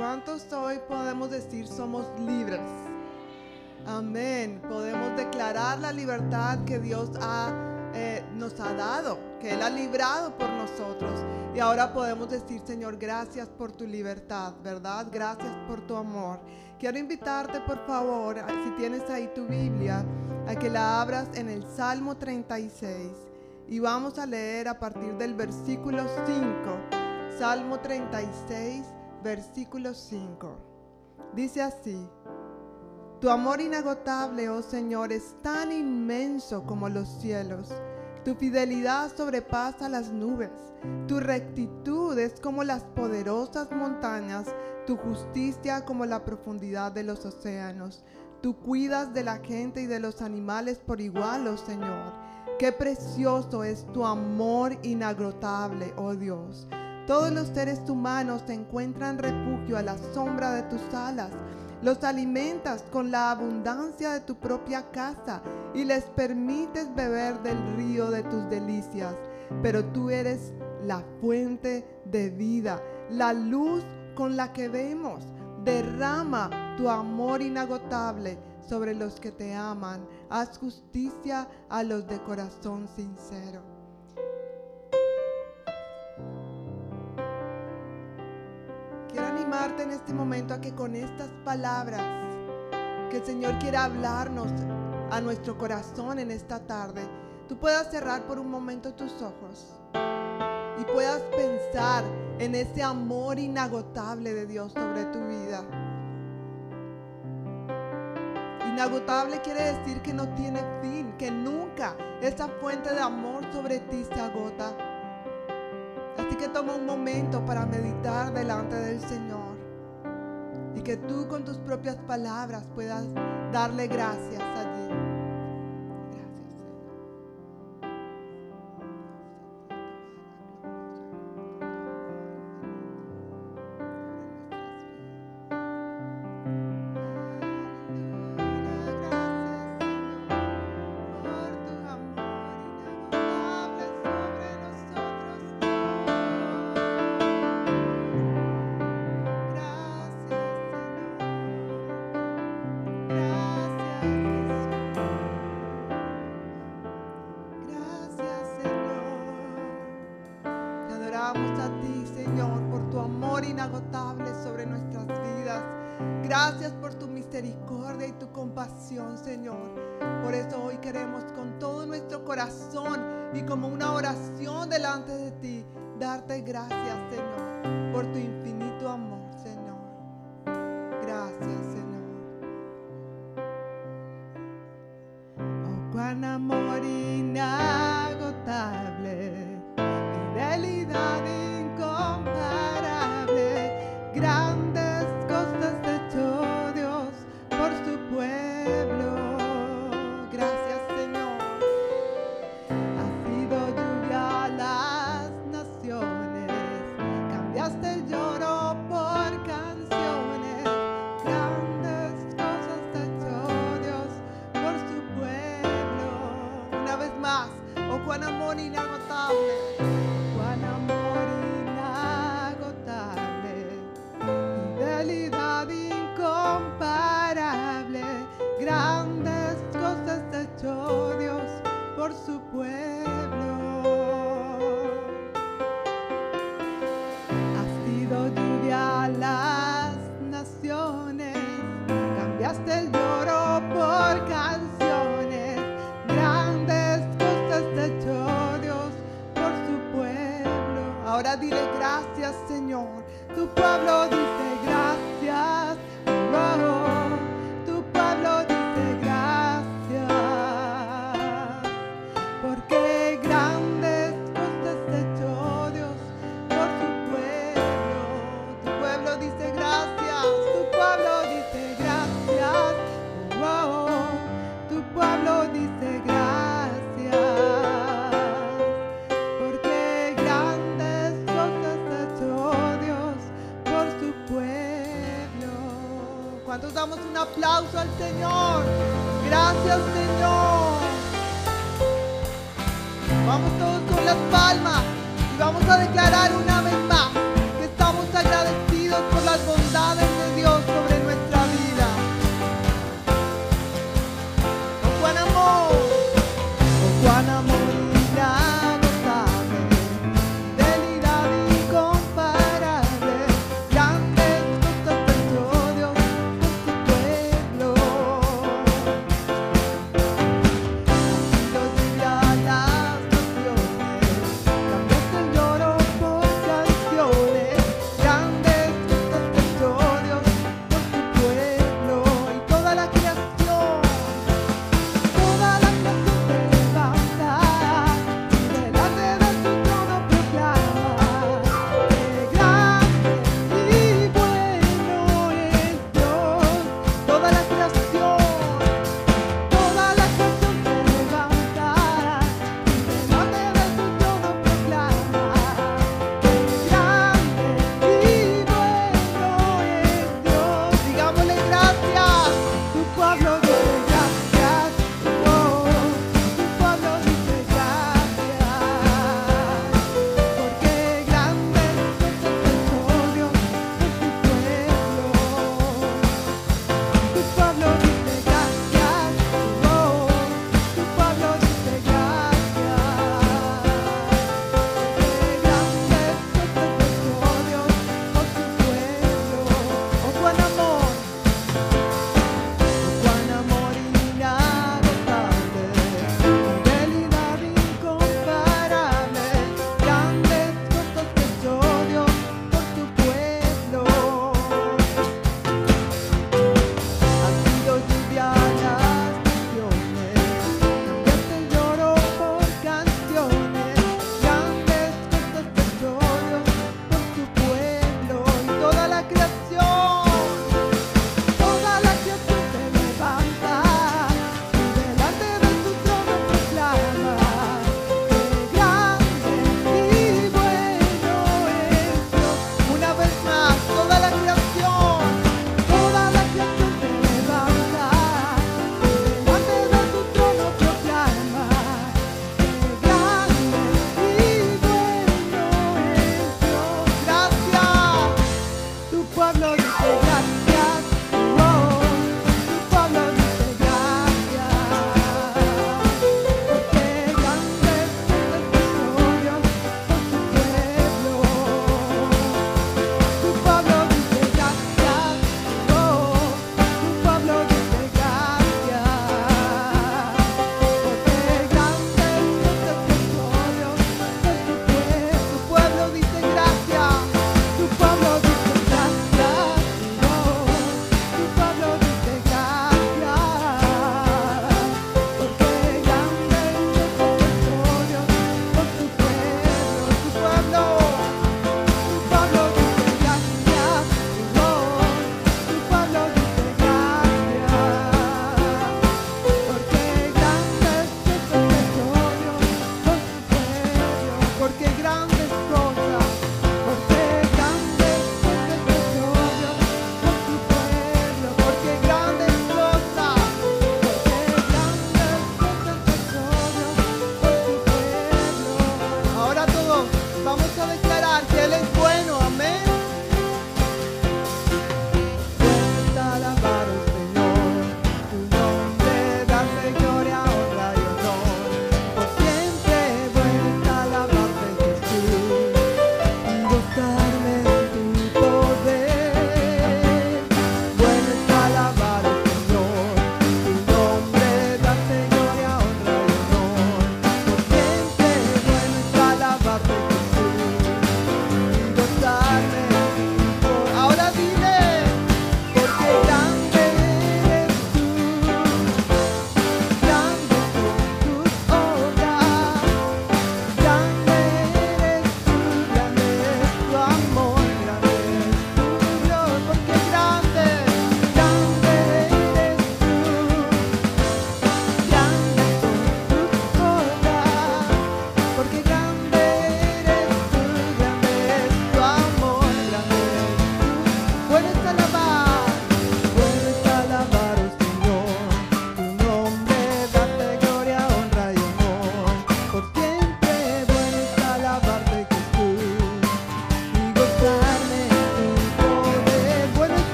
¿Cuántos hoy podemos decir somos libres? Amén. Podemos declarar la libertad que Dios eh, nos ha dado, que Él ha librado por nosotros. Y ahora podemos decir, Señor, gracias por tu libertad, ¿verdad? Gracias por tu amor. Quiero invitarte, por favor, si tienes ahí tu Biblia, a que la abras en el Salmo 36. Y vamos a leer a partir del versículo 5. Salmo 36, versículo 5. Dice así. Tu amor inagotable, oh Señor, es tan inmenso como los cielos. Tu fidelidad sobrepasa las nubes. Tu rectitud es como las poderosas montañas. Tu justicia como la profundidad de los océanos. Tú cuidas de la gente y de los animales por igual, oh Señor. Qué precioso es tu amor inagotable, oh Dios. Todos los seres humanos encuentran refugio a la sombra de tus alas. Los alimentas con la abundancia de tu propia casa y les permites beber del río de tus delicias. Pero tú eres la fuente de vida, la luz con la que vemos. Derrama tu amor inagotable sobre los que te aman. Haz justicia a los de corazón sincero. Animarte en este momento a que con estas palabras que el Señor quiere hablarnos a nuestro corazón en esta tarde, tú puedas cerrar por un momento tus ojos y puedas pensar en ese amor inagotable de Dios sobre tu vida. Inagotable quiere decir que no tiene fin, que nunca esa fuente de amor sobre ti se agota. Así que toma un momento para meditar delante del Señor y que tú con tus propias palabras puedas darle gracias pueblo aplauso al Señor? Gracias, Señor. Vamos todos con las palmas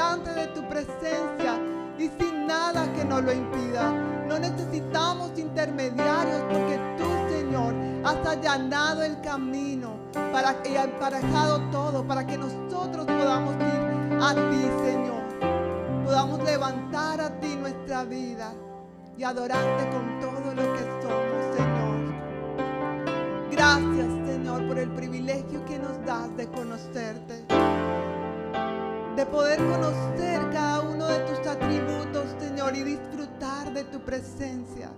delante de tu presencia y sin nada que nos lo impida. No necesitamos intermediarios porque tú, Señor, has allanado el camino para y emparejado todo para que nosotros podamos ir a ti, Señor. Podamos levantar a ti nuestra vida y adorarte con todo lo que somos, Señor. Gracias, Señor, por el privilegio que nos das de conocerte. De poder conocer cada uno de tus atributos, Señor, y disfrutar de tu presencia.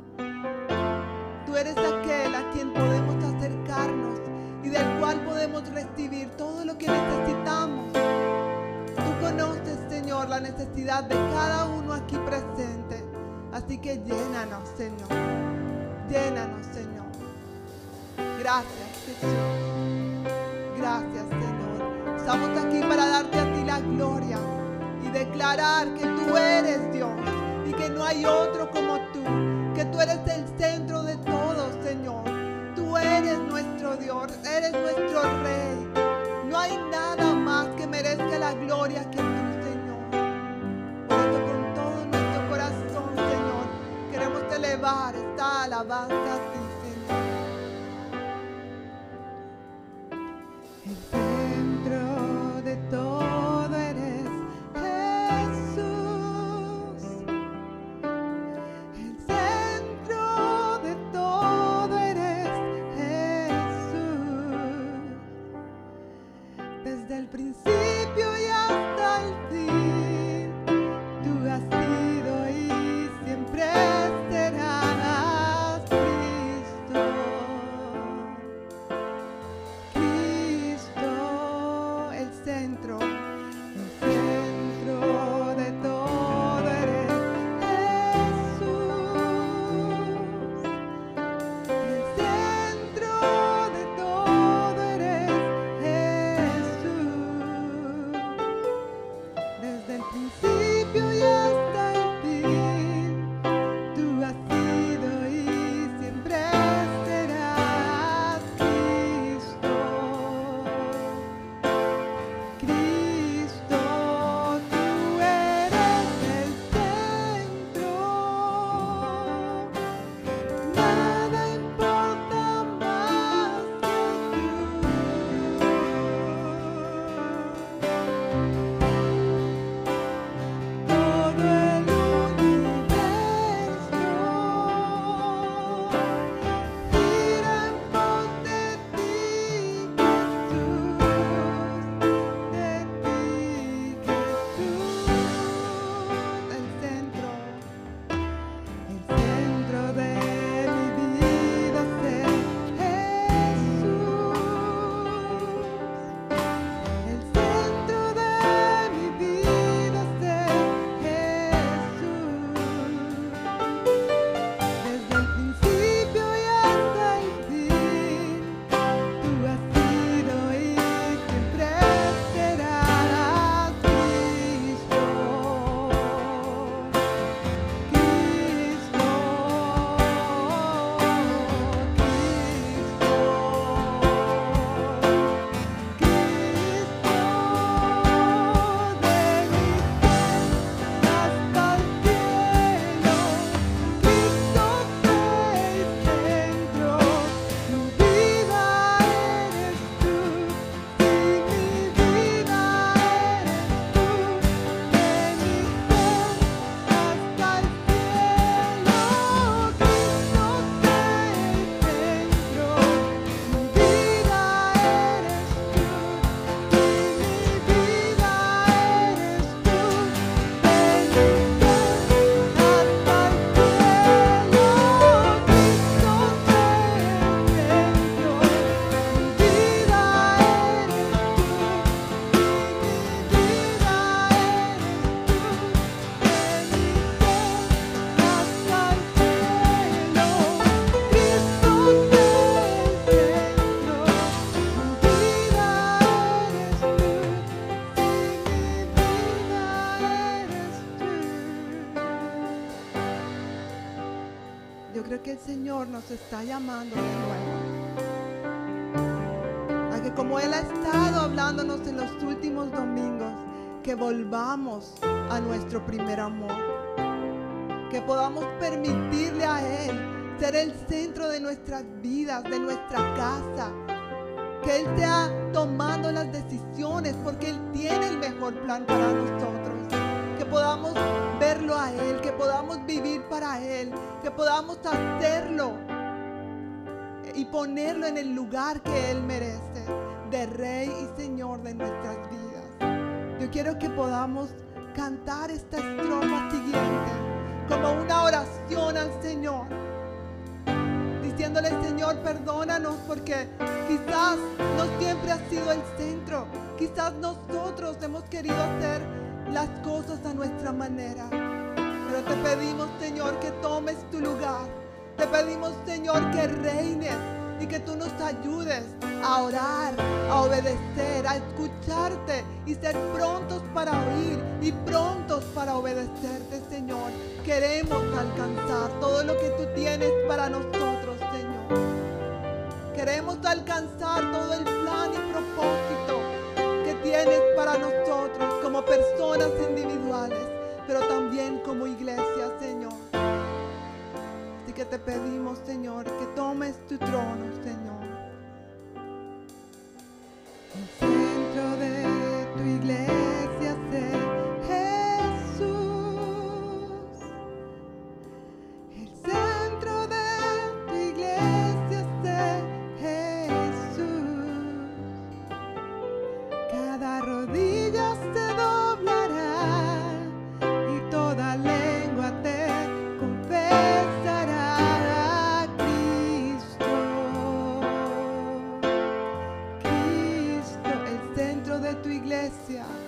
Tú eres aquel a quien podemos acercarnos y del cual podemos recibir todo lo que necesitamos. Tú conoces, Señor, la necesidad de cada uno aquí presente. Así que llénanos, Señor. Llénanos, Señor. Gracias, Jesús. Gracias, Señor. Estamos aquí para darte a ti la gloria y declarar que tú eres Dios y que no hay otro como tú, que tú eres el centro de todo, Señor. Tú eres nuestro Dios, eres nuestro Rey. No hay nada más que merezca la gloria que tú, elevar esta alabanza a ti, Señor nos está llamando de nuevo a que como Él ha estado hablándonos en los últimos domingos, que volvamos a nuestro primer amor. Que podamos permitirle a Él ser el centro de nuestras vidas, de nuestra casa. Que Él sea tomando las decisiones porque Él tiene el mejor plan para nosotros. Que podamos verlo a Él, que podamos vivir para Él, que podamos hacerlo y ponerlo en el lugar que Él merece, de Rey y Señor de nuestras vidas. Yo quiero que podamos cantar esta estrofa siguiente como una oración al Señor, diciéndole Señor, perdónanos porque quizás no siempre ha sido el centro, quizás nosotros hemos querido hacer las cosas a nuestra manera, pero te pedimos Señor que tomes tu lugar te pedimos, Señor, que reines y que tú nos ayudes a orar, a obedecer, a escucharte y ser prontos para oír y prontos para obedecerte, Señor. Queremos alcanzar todo lo que tú tienes para nosotros, Señor. Queremos alcanzar todo el plan y propósito tienes para nosotros como personas individuales, pero también como iglesia, Señor que te pedimos, Señor, que tomes tu trono, Señor. El centro de tu iglesia iglesia,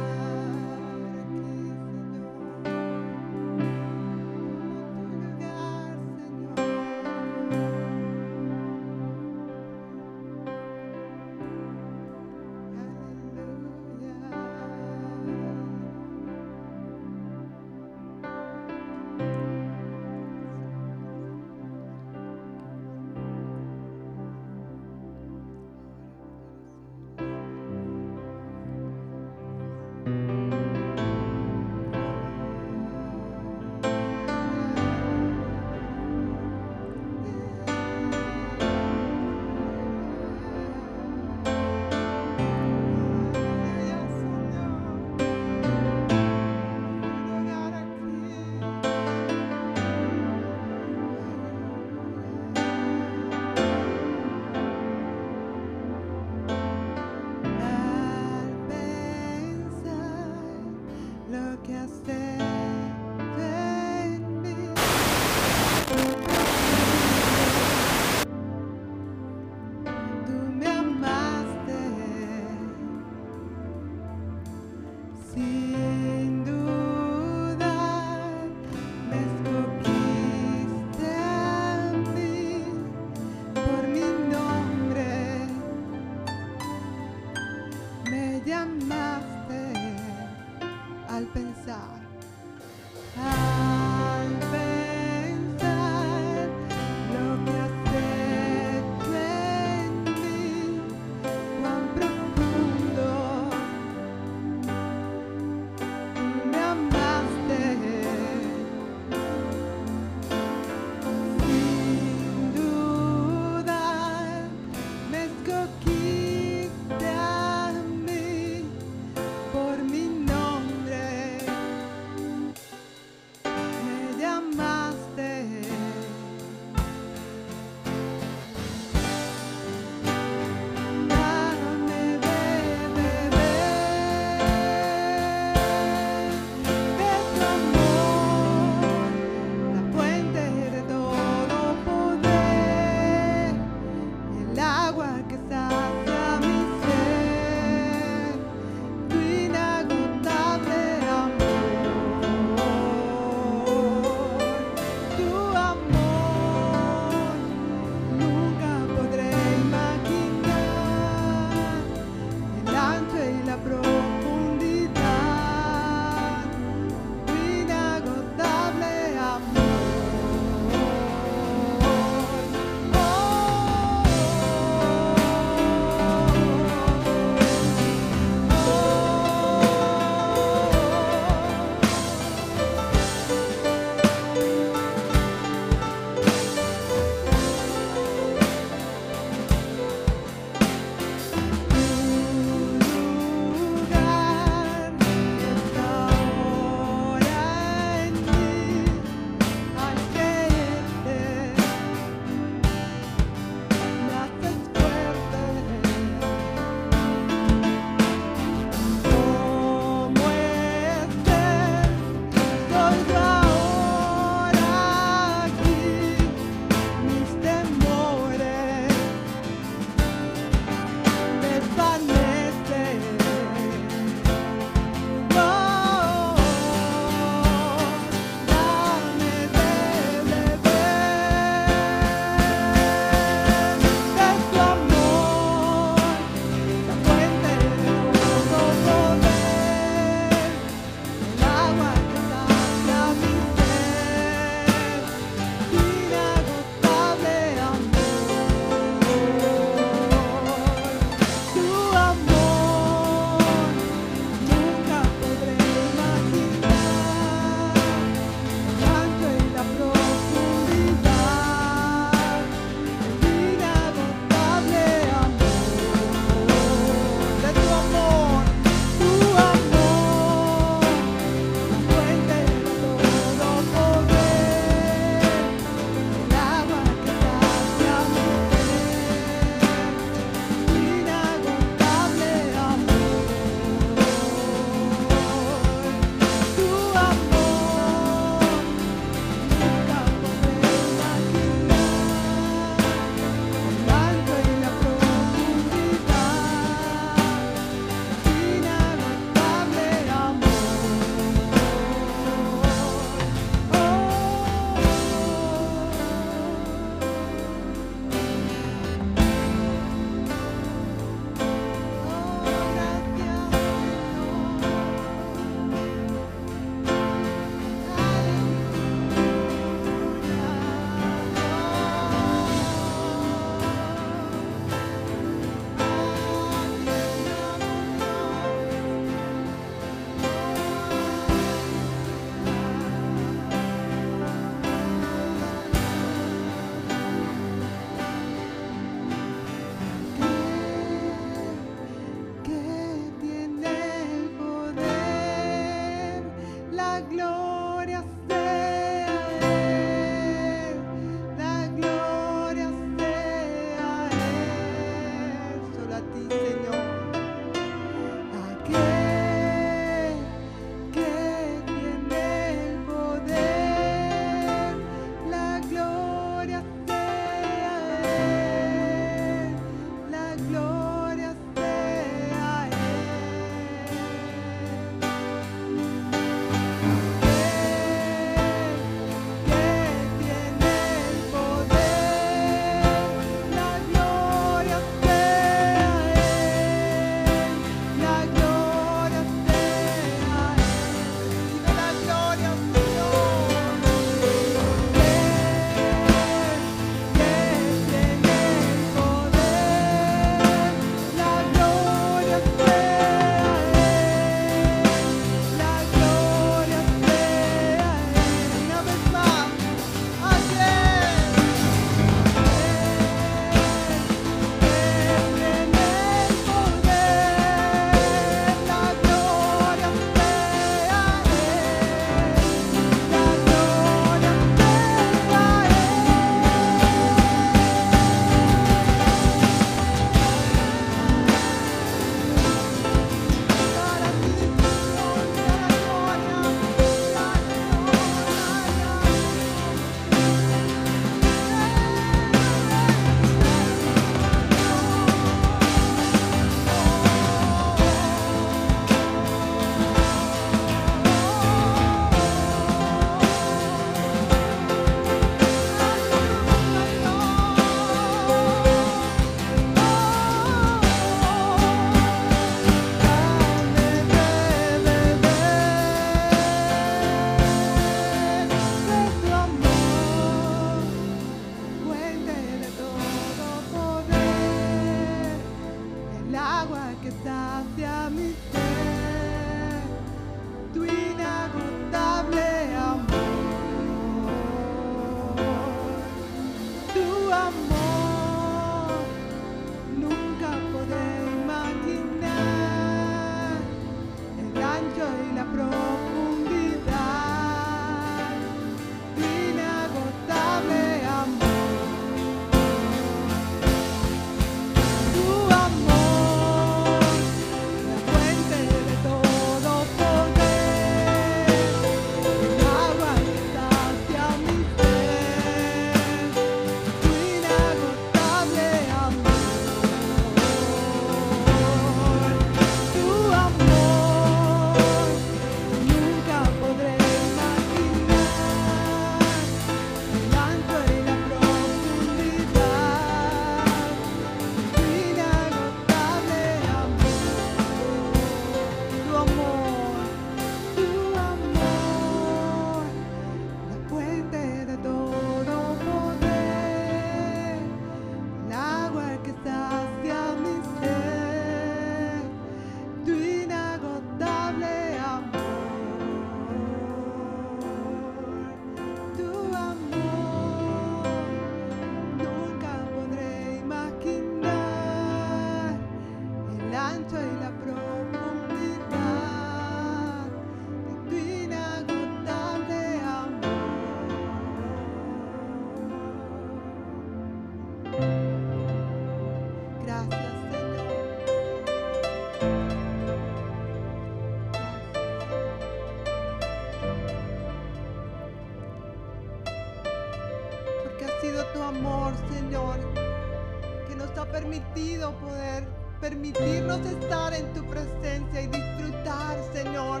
poder permitirnos estar en tu presencia y disfrutar, Señor,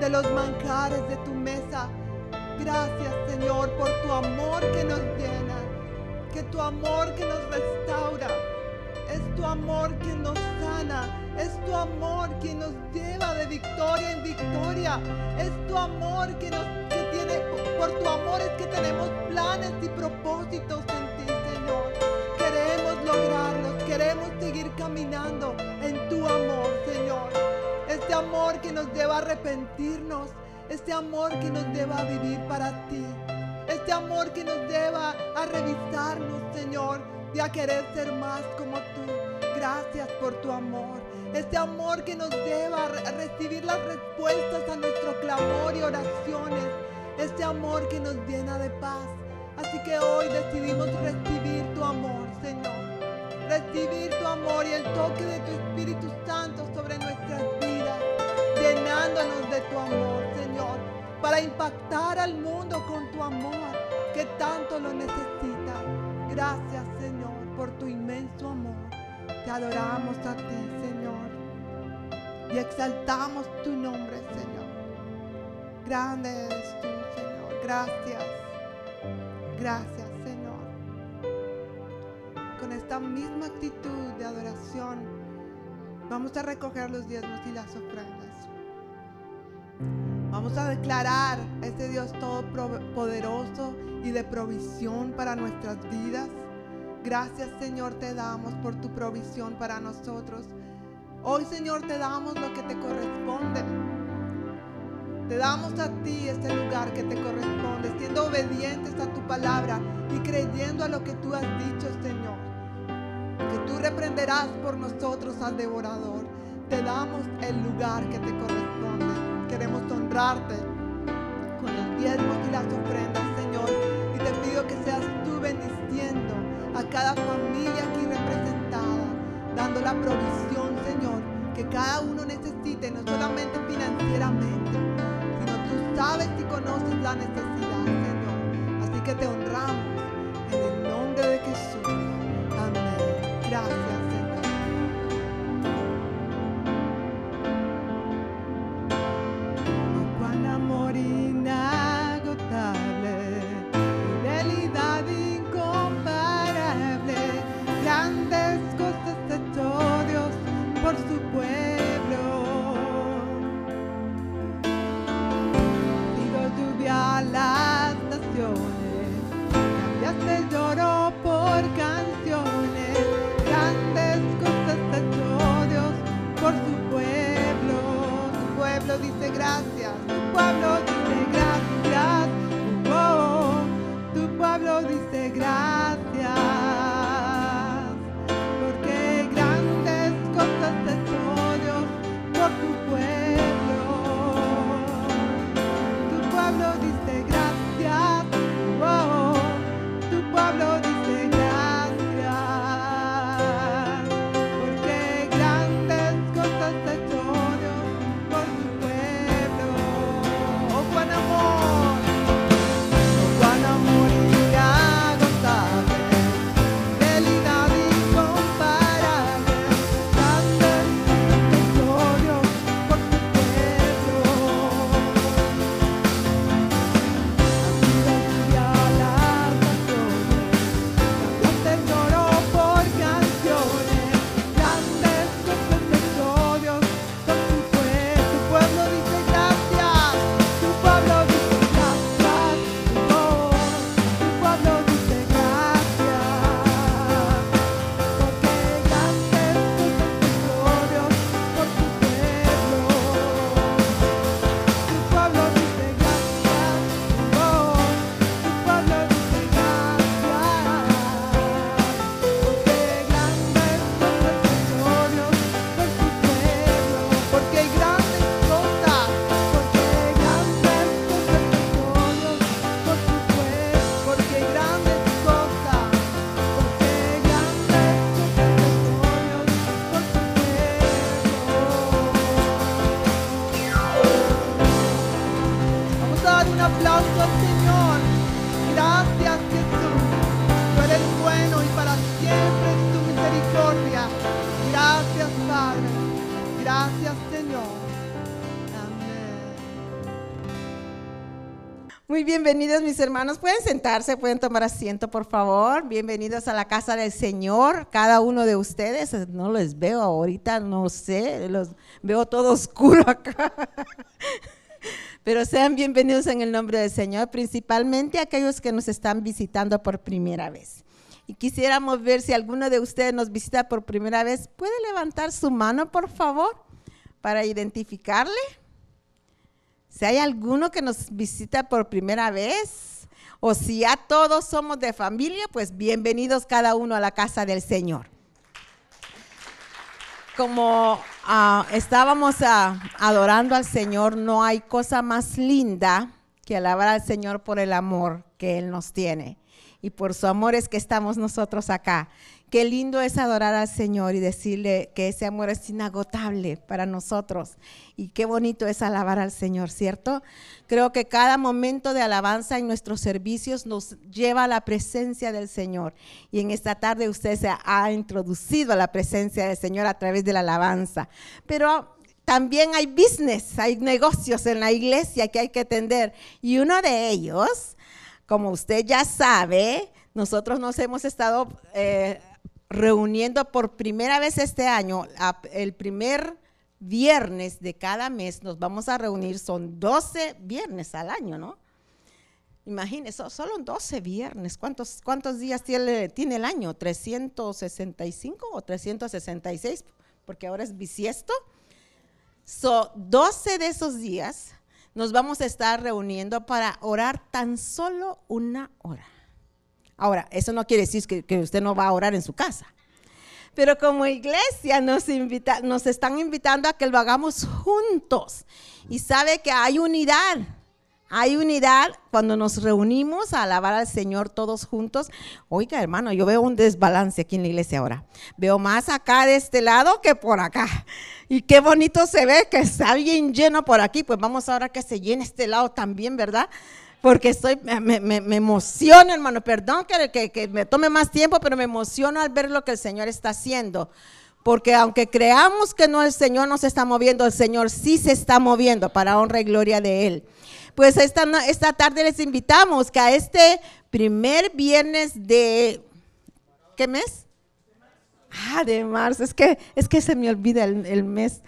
de los manjares de tu mesa. Gracias, Señor, por tu amor que nos llena, que tu amor que nos restaura, es tu amor que nos sana, es tu amor que nos lleva de victoria en victoria, es tu amor que nos que tiene por tu amor es que tenemos planes y propósitos nos lleva a arrepentirnos, este amor que nos lleva a vivir para ti. Este amor que nos lleva a revisarnos, Señor, y a querer ser más como tú. Gracias por tu amor. Este amor que nos lleva a recibir las respuestas a nuestro clamor y oraciones. Este amor que nos llena de paz. Así que hoy decidimos recibir tu amor, Señor. Recibir tu amor y el toque de tu Espíritu Santo de tu amor, Señor, para impactar al mundo con tu amor que tanto lo necesita. Gracias, Señor, por tu inmenso amor. Te adoramos a ti, Señor, y exaltamos tu nombre, Señor. Grande eres tú, Señor. Gracias. Gracias, Señor. Con esta misma actitud de adoración, vamos a recoger los diezmos y las ofrendas. Vamos a declarar a este Dios todopoderoso y de provisión para nuestras vidas. Gracias, Señor, te damos por tu provisión para nosotros. Hoy, Señor, te damos lo que te corresponde. Te damos a ti este lugar que te corresponde, siendo obedientes a tu palabra y creyendo a lo que tú has dicho, Señor. Que tú reprenderás por nosotros al devorador. Te damos el lugar que te corresponde. Queremos honrarte con los diezmos y las ofrendas, Señor. Y te pido que seas tú bendiciendo a cada familia aquí representada, dando la provisión, Señor, que cada uno necesite, no solamente financieramente, sino tú sabes y conoces la necesidad, Señor. Así que te honramos en el nombre de Jesús. Amén. Gracias, bienvenidos mis hermanos. Pueden sentarse, pueden tomar asiento, por favor. Bienvenidos a la casa del Señor, cada uno de ustedes. No les veo ahorita, no sé, los veo todo oscuro acá. Pero sean bienvenidos en el nombre del Señor, principalmente aquellos que nos están visitando por primera vez. Y quisiéramos ver si alguno de ustedes nos visita por primera vez. ¿Puede levantar su mano, por favor, para identificarle? Si hay alguno que nos visita por primera vez, o si ya todos somos de familia, pues bienvenidos cada uno a la casa del Señor. Como ah, estábamos ah, adorando al Señor, no hay cosa más linda que alabar al Señor por el amor que Él nos tiene y por su amor es que estamos nosotros acá. Qué lindo es adorar al Señor y decirle que ese amor es inagotable para nosotros. Y qué bonito es alabar al Señor, ¿cierto? Creo que cada momento de alabanza en nuestros servicios nos lleva a la presencia del Señor. Y en esta tarde usted se ha introducido a la presencia del Señor a través de la alabanza. Pero también hay business, hay negocios en la iglesia que hay que atender. Y uno de ellos como usted ya sabe, nosotros nos hemos estado eh, reuniendo por primera vez este año, el primer viernes de cada mes nos vamos a reunir, son 12 viernes al año, ¿no? Imagínese, solo 12 viernes. ¿Cuántos, cuántos días tiene, tiene, el año? ¿365 o 366? Porque ahora es bisiesto. Son 12 de esos días nos vamos a estar reuniendo para orar tan solo una hora. Ahora, eso no quiere decir que, usted no va a orar en su casa. Pero como iglesia nos, invita, nos están invitando a que lo hagamos juntos. Y sabe que hay unidad. Hay unidad cuando nos reunimos a alabar al Señor todos juntos. Oiga, hermano, yo veo un desbalance aquí en la iglesia ahora. Veo más acá de este lado que por acá. Y qué bonito se ve que está bien lleno por aquí. Pues vamos ahora que se llene este lado también, ¿verdad? Porque estoy, me, me, emociona, hermano. Perdón que, que, me tome más tiempo, pero me emociona al ver lo que el Señor está haciendo. Porque aunque creamos que no el Señor no se está moviendo, el Señor sí se está moviendo para honra y gloria de Él. Pues esta, esta tarde les invitamos que a este primer viernes de, ¿qué mes? Ah, de marzo. Es que, es que se me olvida el, mes.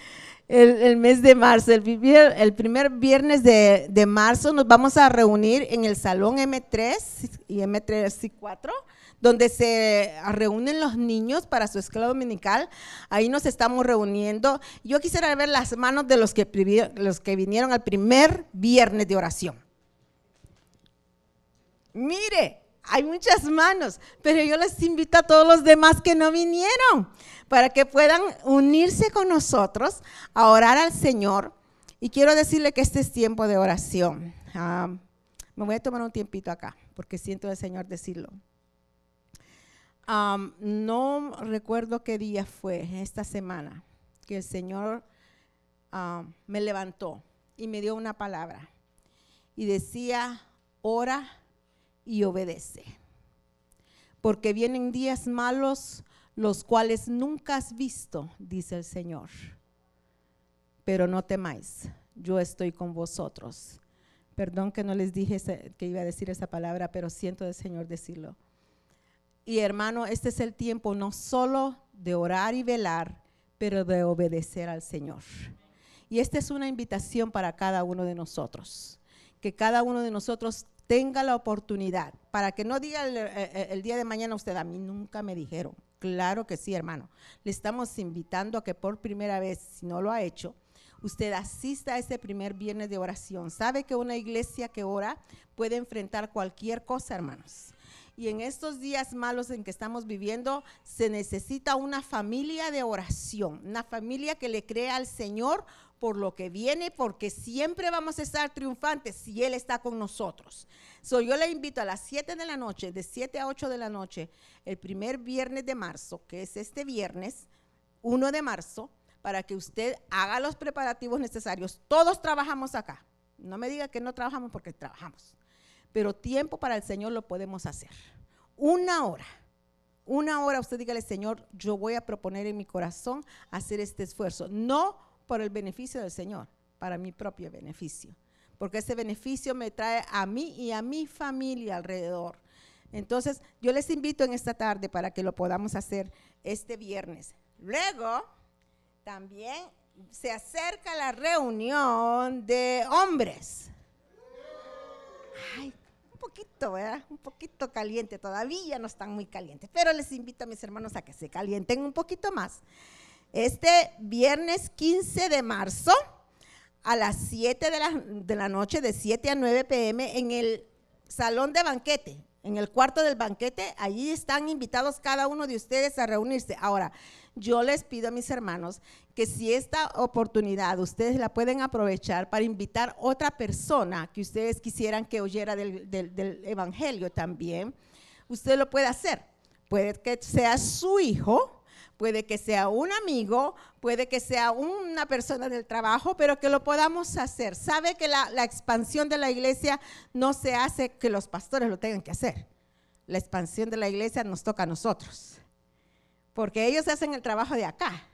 El, mes de marzo, el, primer viernes de, de, marzo nos vamos a reunir en el salón M3 y M3 y 4, donde se reúnen los niños para su escuela dominical. Ahí nos estamos reuniendo. Yo quisiera ver las manos de los que, los que vinieron al primer viernes de oración. Mire, hay muchas manos, pero yo les invito a todos los demás que no vinieron para que puedan unirse con nosotros a orar al Señor. Y quiero decirle que este es tiempo de oración. Ah, me voy a tomar un tiempito acá porque siento al Señor decirlo. No recuerdo qué día fue esta semana que el Señor me levantó y me dio una palabra. Y decía, ora y obedece. Porque vienen días malos, los cuales nunca has visto, dice el Señor. Pero no temáis, yo estoy con vosotros. Perdón que no les dije que iba a decir esa palabra, pero siento del Señor decirlo. Y hermano, este es el tiempo no solo de orar y velar, pero de obedecer al Señor. Y esta es una invitación para cada uno de nosotros, que cada uno de nosotros tenga la oportunidad, para que no diga el, día de mañana usted, a mí nunca me dijeron. Claro que sí, hermano. Le estamos invitando a que por primera vez, si no lo ha hecho, usted asista a ese primer viernes de oración. Sabe que una iglesia que ora puede enfrentar cualquier cosa, hermanos. Y en estos días malos en que estamos viviendo, se necesita una familia de oración, una familia que le crea al Señor por lo que viene, porque siempre vamos a estar triunfantes si Él está con nosotros. So, yo le invito a las 7 de la noche, de 7 a 8 de la noche, el primer viernes de marzo, que es este viernes, 1 de marzo, para que usted haga los preparativos necesarios. Todos trabajamos acá. No me diga que no trabajamos porque trabajamos. Pero tiempo para el Señor lo podemos hacer. Una hora. Una hora usted dígale, Señor, yo voy a proponer en mi corazón hacer este esfuerzo. No por el beneficio del Señor, para mi propio beneficio. Porque ese beneficio me trae a mí y a mi familia alrededor. Entonces, yo les invito en esta tarde para que lo podamos hacer este viernes. Luego, también se acerca la reunión de hombres. Ay, un poquito, ¿verdad? Un poquito caliente, todavía no están muy calientes, pero les invito a mis hermanos a que se calienten un poquito más. Este viernes 15 de marzo a las 7 de la, noche, de 7 a 9 pm, en el salón de banquete, en el cuarto del banquete, allí están invitados cada uno de ustedes a reunirse. Ahora, yo les pido a mis hermanos que si esta oportunidad ustedes la pueden aprovechar para invitar otra persona que ustedes quisieran que oyera del, del Evangelio también, usted lo puede hacer. Puede que sea su hijo, puede que sea un amigo, puede que sea una persona del trabajo, pero que lo podamos hacer. Sabe que la, expansión de la iglesia no se hace que los pastores lo tengan que hacer. La expansión de la iglesia nos toca a nosotros, porque ellos hacen el trabajo de acá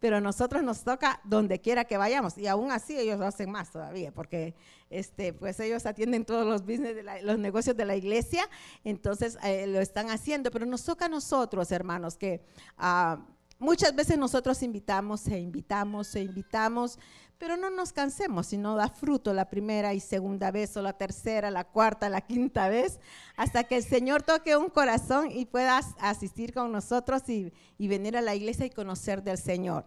pero a nosotros nos toca donde quiera que vayamos y aún así ellos lo hacen más todavía porque este pues ellos atienden todos los business de los negocios de la iglesia entonces eh, lo están haciendo pero nos toca a nosotros hermanos que ah, muchas veces nosotros invitamos e invitamos e invitamos pero no nos cansemos si no da fruto la primera y segunda vez o la tercera, la cuarta, la quinta vez, hasta que el Señor toque un corazón y puedas asistir con nosotros y, venir a la iglesia y conocer del Señor.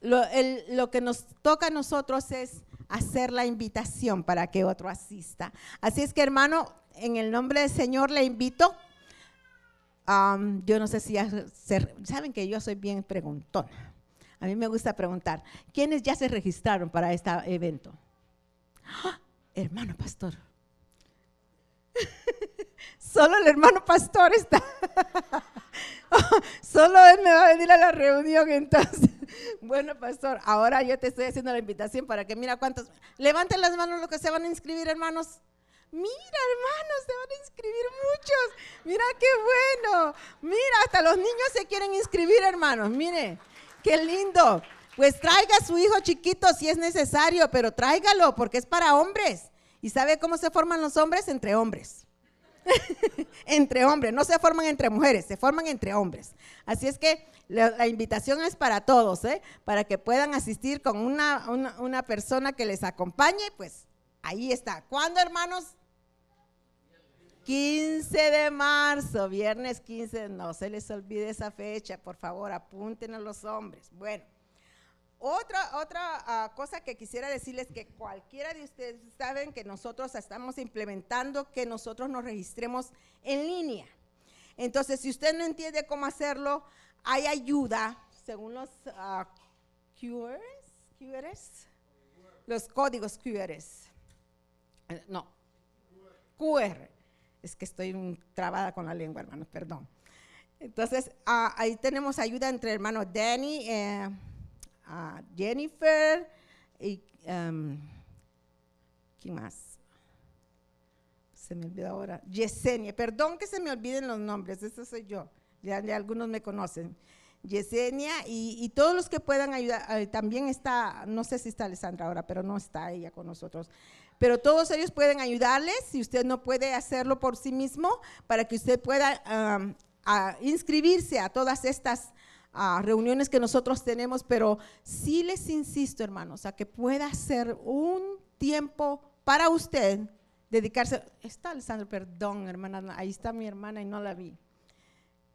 Lo, lo, que nos toca a nosotros es hacer la invitación para que otro asista. Así es que hermano, en el nombre del Señor le invito. yo no sé si saben que yo soy bien preguntona. A mí me gusta preguntar, ¿quiénes ya se registraron para este evento? ¡Ah! Hermano pastor. Solo el hermano pastor está. Solo él me va a venir a la reunión entonces. Bueno, pastor, ahora yo te estoy haciendo la invitación para que mira cuántos. Levanten las manos los que se van a inscribir, hermanos. Mira, hermanos, se van a inscribir muchos. Mira qué bueno. Mira, hasta los niños se quieren inscribir, hermanos. Mire. Qué lindo. Pues traiga a su hijo chiquito si es necesario, pero tráigalo porque es para hombres. ¿Y sabe cómo se forman los hombres? Entre hombres. entre hombres, no se forman entre mujeres, se forman entre hombres. Así es que la, invitación es para todos, ¿eh? para que puedan asistir con una, una, una persona que les acompañe, pues ahí está. ¿Cuándo, hermanos? 15 de marzo, viernes 15, no se les olvide esa fecha, por favor, apunten a los hombres. Bueno, otra, otra ah, cosa que quisiera decirles que cualquiera de ustedes saben que nosotros estamos implementando que nosotros nos registremos en línea. Entonces, si usted no entiende cómo hacerlo, hay ayuda según los uh, QRs, QRs, los códigos QRs. Eh, no, QR es que estoy trabada con la lengua, hermano, perdón. Entonces, ah, ahí tenemos ayuda entre hermanos Danny, eh, Jennifer y... Um, ¿Quién más? Se me olvidó ahora. Yesenia. Perdón que se me olviden los nombres, eso soy yo. Ya, algunos me conocen. Yesenia y, todos los que puedan ayudar. también está, no sé si está Alessandra ahora, pero no está ella con nosotros pero todos ellos pueden ayudarles si usted no puede hacerlo por sí mismo, para que usted pueda inscribirse a todas estas reuniones que nosotros tenemos, pero sí les insisto, hermanos, a que pueda hacer un tiempo para usted, dedicarse. Está Alessandro, perdón, hermana, ahí está mi hermana y no la vi.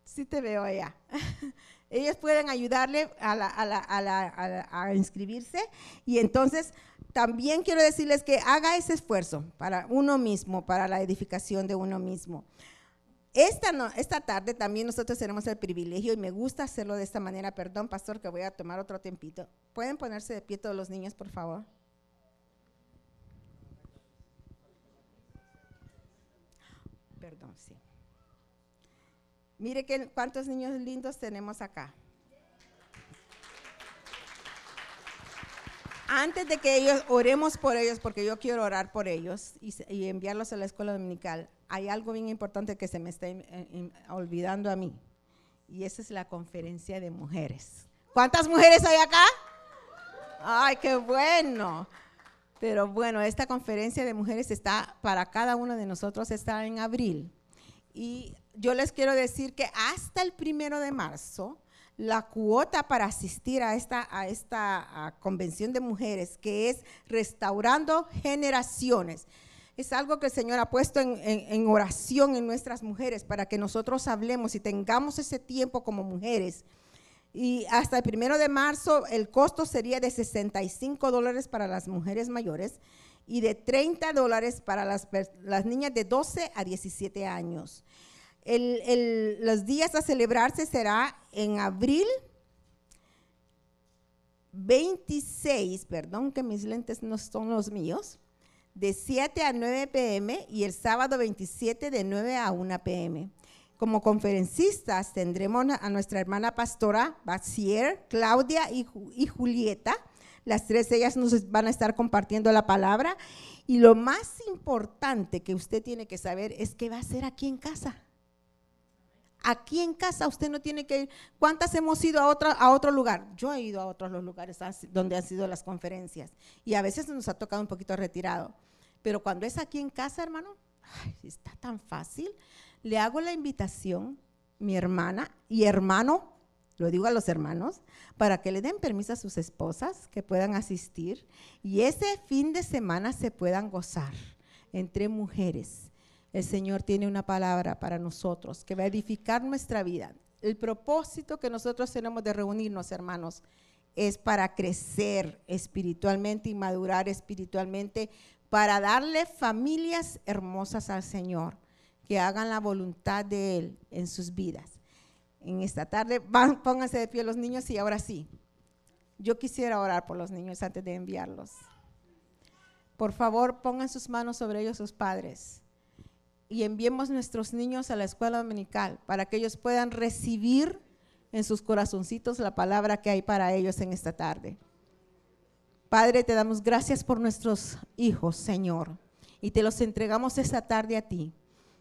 Sí te veo allá. Ellos pueden ayudarle a inscribirse y entonces también quiero decirles que haga ese esfuerzo para uno mismo, para la edificación de uno mismo. Esta, esta tarde también nosotros tenemos el privilegio y me gusta hacerlo de esta manera. Perdón, pastor, que voy a tomar otro tiempito. ¿Pueden ponerse de pie todos los niños, por favor? Perdón, sí. Mire que, cuántos niños lindos tenemos acá. antes de que ellos oremos por ellos, porque yo quiero orar por ellos y, enviarlos a la escuela dominical, hay algo bien importante que se me está olvidando a mí. Y esa es la conferencia de mujeres. ¿Cuántas mujeres hay acá? Ay, qué bueno. Pero bueno, esta conferencia de mujeres está para cada uno de nosotros, está en abril. Y yo les quiero decir que hasta el primero de marzo, la cuota para asistir a esta, a esta convención de mujeres, que es Restaurando Generaciones, es algo que el Señor ha puesto en, en oración en nuestras mujeres para que nosotros hablemos y tengamos ese tiempo como mujeres. Y hasta el primero de marzo el costo sería de 65 dólares para las mujeres mayores y de 30 dólares para las, las niñas de 12 a 17 años. los días a celebrarse será en abril 26, perdón que mis lentes no son los míos, de 7 a 9 pm y el sábado 27 de 9 a 1 pm. Como conferencistas tendremos a nuestra hermana pastora Bacier, Claudia y, Julieta. Las tres ellas nos van a estar compartiendo la palabra. Y lo más importante que usted tiene que saber es qué va a hacer aquí en casa. Aquí en casa usted no tiene que ir. ¿Cuántas hemos ido a, otra, a otro lugar? Yo he ido a otros lugares donde han sido las conferencias y a veces nos ha tocado un poquito retirado. Pero cuando es aquí en casa, hermano, está tan fácil le hago la invitación, mi hermana y hermano, lo digo a los hermanos, para que le den permiso a sus esposas que puedan asistir y ese fin de semana se puedan gozar entre mujeres. El Señor tiene una palabra para nosotros que va a edificar nuestra vida. El propósito que nosotros tenemos de reunirnos, hermanos, es para crecer espiritualmente y madurar espiritualmente, para darle familias hermosas al Señor que hagan la voluntad de Él en sus vidas. En esta tarde, pónganse de pie los niños y ahora sí. Yo quisiera orar por los niños antes de enviarlos. Por favor, pongan sus manos sobre ellos sus padres y enviemos nuestros niños a la escuela dominical para que ellos puedan recibir en sus corazoncitos la palabra que hay para ellos en esta tarde. Padre, te damos gracias por nuestros hijos, Señor, y te los entregamos esta tarde a ti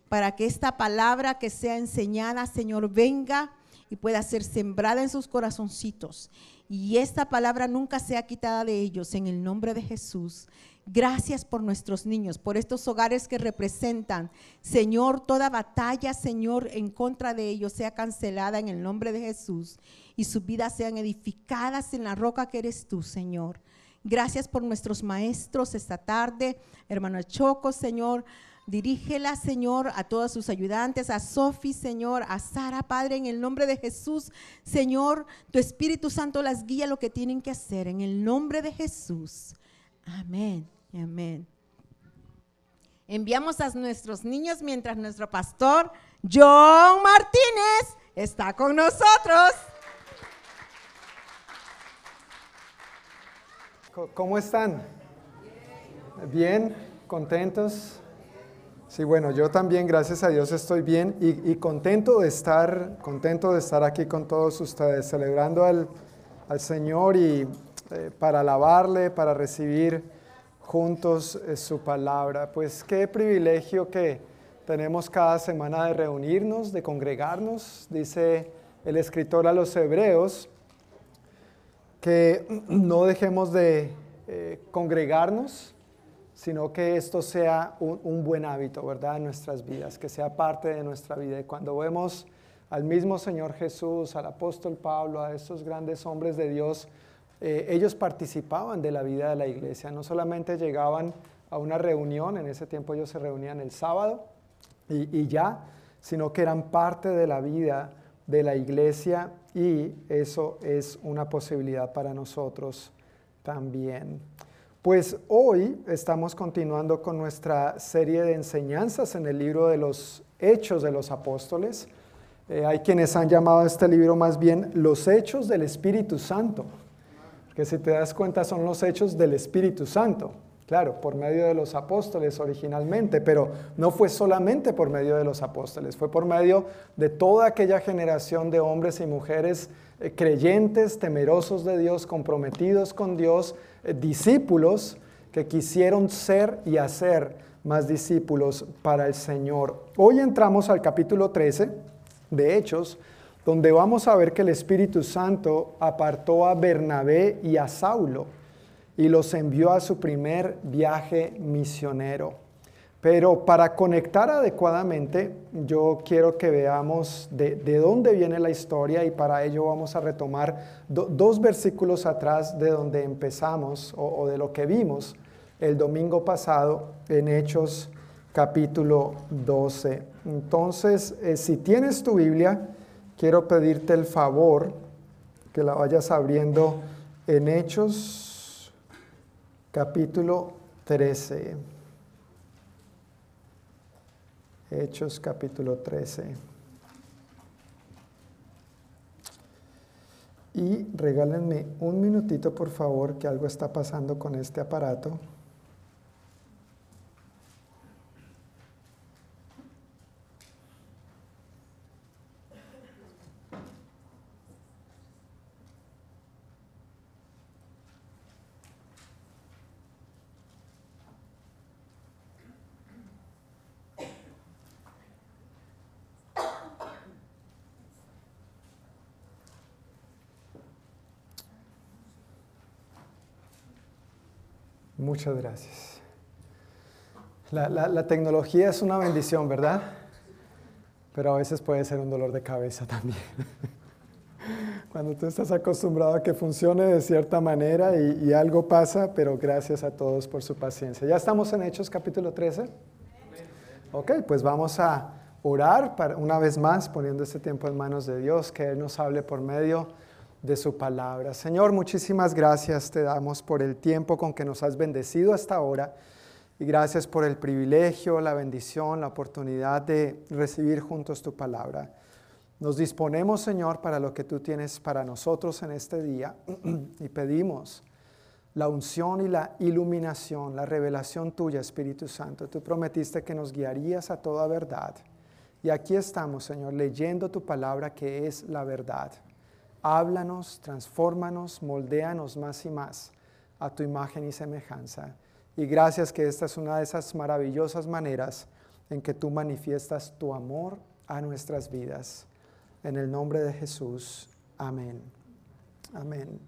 para que esta palabra que sea enseñada, Señor, venga y pueda ser sembrada en sus corazoncitos. Y esta palabra nunca sea quitada de ellos en el nombre de Jesús. Gracias por nuestros niños, por estos hogares que representan. Señor, toda batalla, Señor, en contra de ellos sea cancelada en el nombre de Jesús y sus vidas sean edificadas en la roca que eres tú, Señor. Gracias por nuestros maestros esta tarde, hermano Choco, Señor. Dirígela, Señor, a todos sus ayudantes, a Sofi, Señor, a Sara, Padre, en el nombre de Jesús. Señor, tu Espíritu Santo las guía lo que tienen que hacer, en el nombre de Jesús. Amén, amén. Enviamos a nuestros niños mientras nuestro pastor John Martínez está con nosotros. ¿Cómo están? ¿Bien? ¿Contentos? Sí, bueno, yo también, gracias a Dios, estoy bien y, contento, de estar, contento de estar aquí con todos ustedes, celebrando al, Señor y eh, para alabarle, para recibir juntos eh, su palabra. Pues qué privilegio que tenemos cada semana de reunirnos, de congregarnos, dice el escritor a los hebreos, que no dejemos de eh, congregarnos sino que esto sea un, buen hábito, ¿verdad?, en nuestras vidas, que sea parte de nuestra vida. Y cuando vemos al mismo Señor Jesús, al apóstol Pablo, a estos grandes hombres de Dios, eh, ellos participaban de la vida de la iglesia, no solamente llegaban a una reunión, en ese tiempo ellos se reunían el sábado y ya, sino que eran parte de la vida de la iglesia y eso es una posibilidad para nosotros también. Pues hoy estamos continuando con nuestra serie de enseñanzas en el libro de los Hechos de los Apóstoles. Eh, hay quienes han llamado a este libro más bien los Hechos del Espíritu Santo, que si te das cuenta son los Hechos del Espíritu Santo. Claro, por medio de los apóstoles originalmente, pero no fue solamente por medio de los apóstoles, fue por medio de toda aquella generación de hombres y mujeres eh, creyentes, temerosos de Dios, comprometidos con Dios, eh, discípulos que quisieron ser y hacer más discípulos para el Señor. Hoy entramos al capítulo 13 de Hechos, donde vamos a ver que el Espíritu Santo apartó a Bernabé y a Saulo y los envió a su primer viaje misionero. Pero para conectar adecuadamente, yo quiero que veamos de, dónde viene la historia y para ello vamos a retomar dos versículos atrás de donde empezamos o, de lo que vimos el domingo pasado en Hechos capítulo 12. Entonces, eh, si tienes tu Biblia, quiero pedirte el favor que la vayas abriendo en Hechos capítulo 13. Hechos capítulo 13. Y regálenme un minutito, por favor, que algo está pasando con este aparato. Muchas gracias. La, tecnología es una bendición, ¿verdad? Pero a veces puede ser un dolor de cabeza también. Cuando tú estás acostumbrado a que funcione de cierta manera y, algo pasa, pero gracias a todos por su paciencia. ¿Ya estamos en Hechos capítulo 13? Ok, pues vamos a orar para, una vez más, poniendo este tiempo en manos de Dios, que Él nos hable por medio de su palabra. Señor, muchísimas gracias te damos por el tiempo con que nos has bendecido hasta ahora y gracias por el privilegio, la bendición, la oportunidad de recibir juntos tu palabra. Nos disponemos, Señor, para lo que tú tienes para nosotros en este día y pedimos la unción y la iluminación, la revelación tuya, Espíritu Santo. Tú prometiste que nos guiarías a toda verdad. Y aquí estamos, Señor, leyendo tu palabra que es la verdad. Háblanos, transfórmanos, moldéanos más y más a tu imagen y semejanza. Y gracias que esta es una de esas maravillosas maneras en que tú manifiestas tu amor a nuestras vidas. En el nombre de Jesús. Amén. Amén.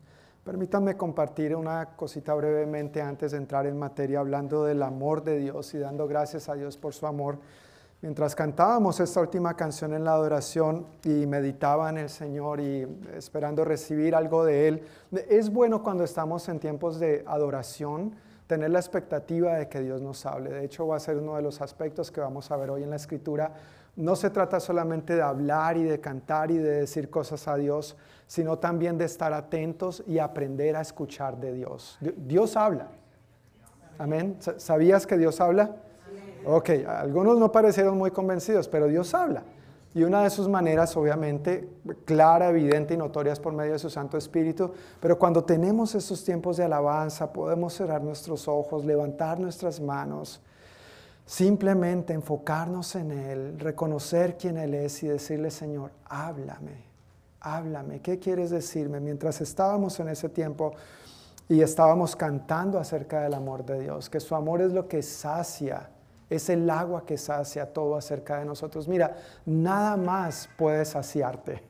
Permítanme compartir una cosita brevemente antes de entrar en materia, hablando del amor de Dios y dando gracias a Dios por su amor. Mientras cantábamos esta última canción en la adoración y meditaba en el Señor y esperando recibir algo de Él, es bueno cuando estamos en tiempos de adoración tener la expectativa de que Dios nos hable. De hecho, va a ser uno de los aspectos que vamos a ver hoy en la Escritura. No se trata solamente de hablar y de cantar y de decir cosas a Dios, sino también de estar atentos y aprender a escuchar de Dios. Dios habla. Amén. ¿Sabías que Dios habla? Ok, algunos no parecieron muy convencidos, pero Dios habla. Y una de sus maneras, obviamente, clara, evidente y notoria es por medio de su Santo Espíritu. Pero cuando tenemos estos tiempos de alabanza, podemos cerrar nuestros ojos, levantar nuestras manos, simplemente enfocarnos en Él, reconocer quién Él es y decirle, Señor, háblame, háblame. ¿Qué quieres decirme? Mientras estábamos en ese tiempo y estábamos cantando acerca del amor de Dios, que su amor es lo que sacia es el agua que sacia todo acerca de nosotros. Mira, nada más puede saciarte.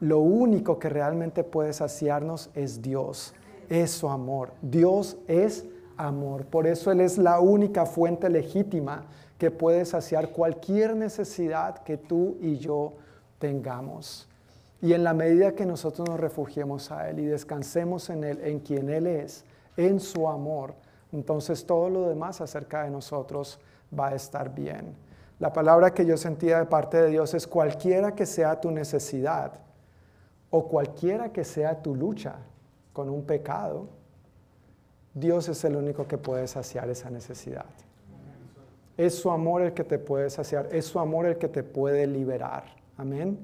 Lo único que realmente puede saciarnos es Dios, es su amor. Dios es amor. Por eso Él es la única fuente legítima que puede saciar cualquier necesidad que tú y yo tengamos. Y en la medida que nosotros nos refugiemos a Él y descansemos en Él, en quien Él es, en su amor, entonces todo lo demás acerca de nosotros va a estar bien. La palabra que yo sentía de parte de Dios es cualquiera que sea tu necesidad o cualquiera que sea tu lucha con un pecado, Dios es el único que puede saciar esa necesidad. Es su amor el que te puede saciar, es su amor el que te puede liberar. Amén.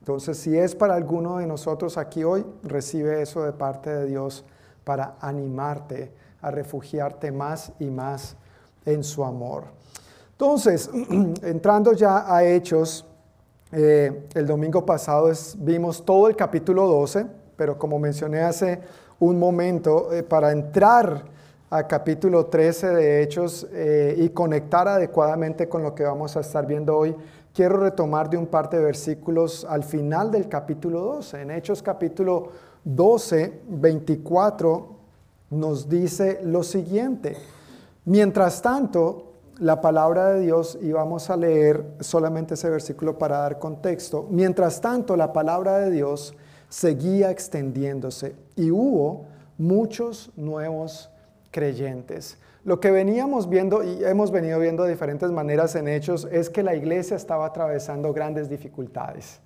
Entonces, si es para alguno de nosotros aquí hoy, recibe eso de parte de Dios para animarte a refugiarte más y más en su amor. Entonces, entrando ya a Hechos, eh, el domingo pasado vimos todo el capítulo 12, pero como mencioné hace un momento, eh, para entrar a capítulo 13 de Hechos eh, y conectar adecuadamente con lo que vamos a estar viendo hoy, quiero retomar de un par de versículos al final del capítulo 12. En Hechos capítulo 12, 24 nos dice lo siguiente. Mientras tanto, la palabra de Dios, y vamos a leer solamente ese versículo para dar contexto, mientras tanto la palabra de Dios seguía extendiéndose y hubo muchos nuevos creyentes. Lo que veníamos viendo y hemos venido viendo de diferentes maneras en hechos es que la iglesia estaba atravesando grandes dificultades.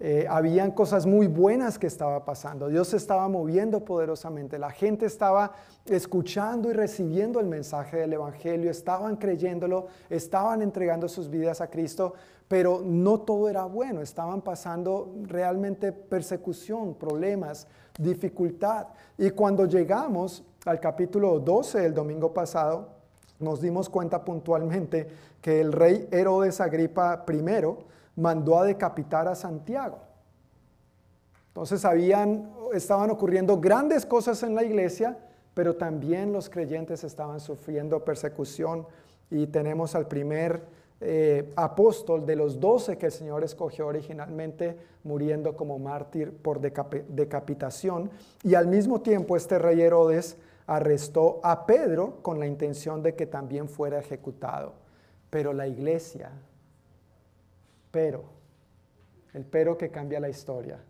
Eh, habían cosas muy buenas que estaba pasando. Dios se estaba moviendo poderosamente. La gente estaba escuchando y recibiendo el mensaje del Evangelio, estaban creyéndolo, estaban entregando sus vidas a Cristo, pero no todo era bueno. Estaban pasando realmente persecución, problemas, dificultad. Y cuando llegamos al capítulo 12 el domingo pasado, nos dimos cuenta puntualmente que el rey Herodes Agripa I, mandó a decapitar a Santiago. Entonces habían, estaban ocurriendo grandes cosas en la iglesia, pero también los creyentes estaban sufriendo persecución y tenemos al primer eh, apóstol de los doce que el Señor escogió originalmente muriendo como mártir por decapitación y al mismo tiempo este rey Herodes arrestó a Pedro con la intención de que también fuera ejecutado. Pero la iglesia pero, el pero que cambia la historia.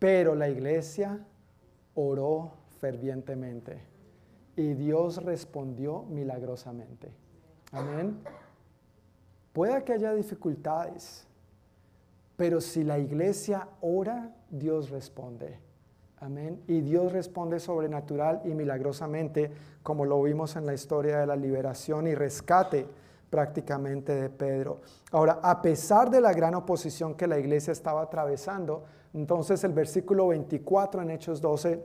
Pero la iglesia oró fervientemente y Dios respondió milagrosamente. Amén. Puede que haya dificultades, pero si la iglesia ora, Dios responde. Amén. Y Dios responde sobrenatural y milagrosamente, como lo vimos en la historia de la liberación y rescate prácticamente de Pedro. Ahora, a pesar de la gran oposición que la iglesia estaba atravesando, entonces el versículo 24 en Hechos 12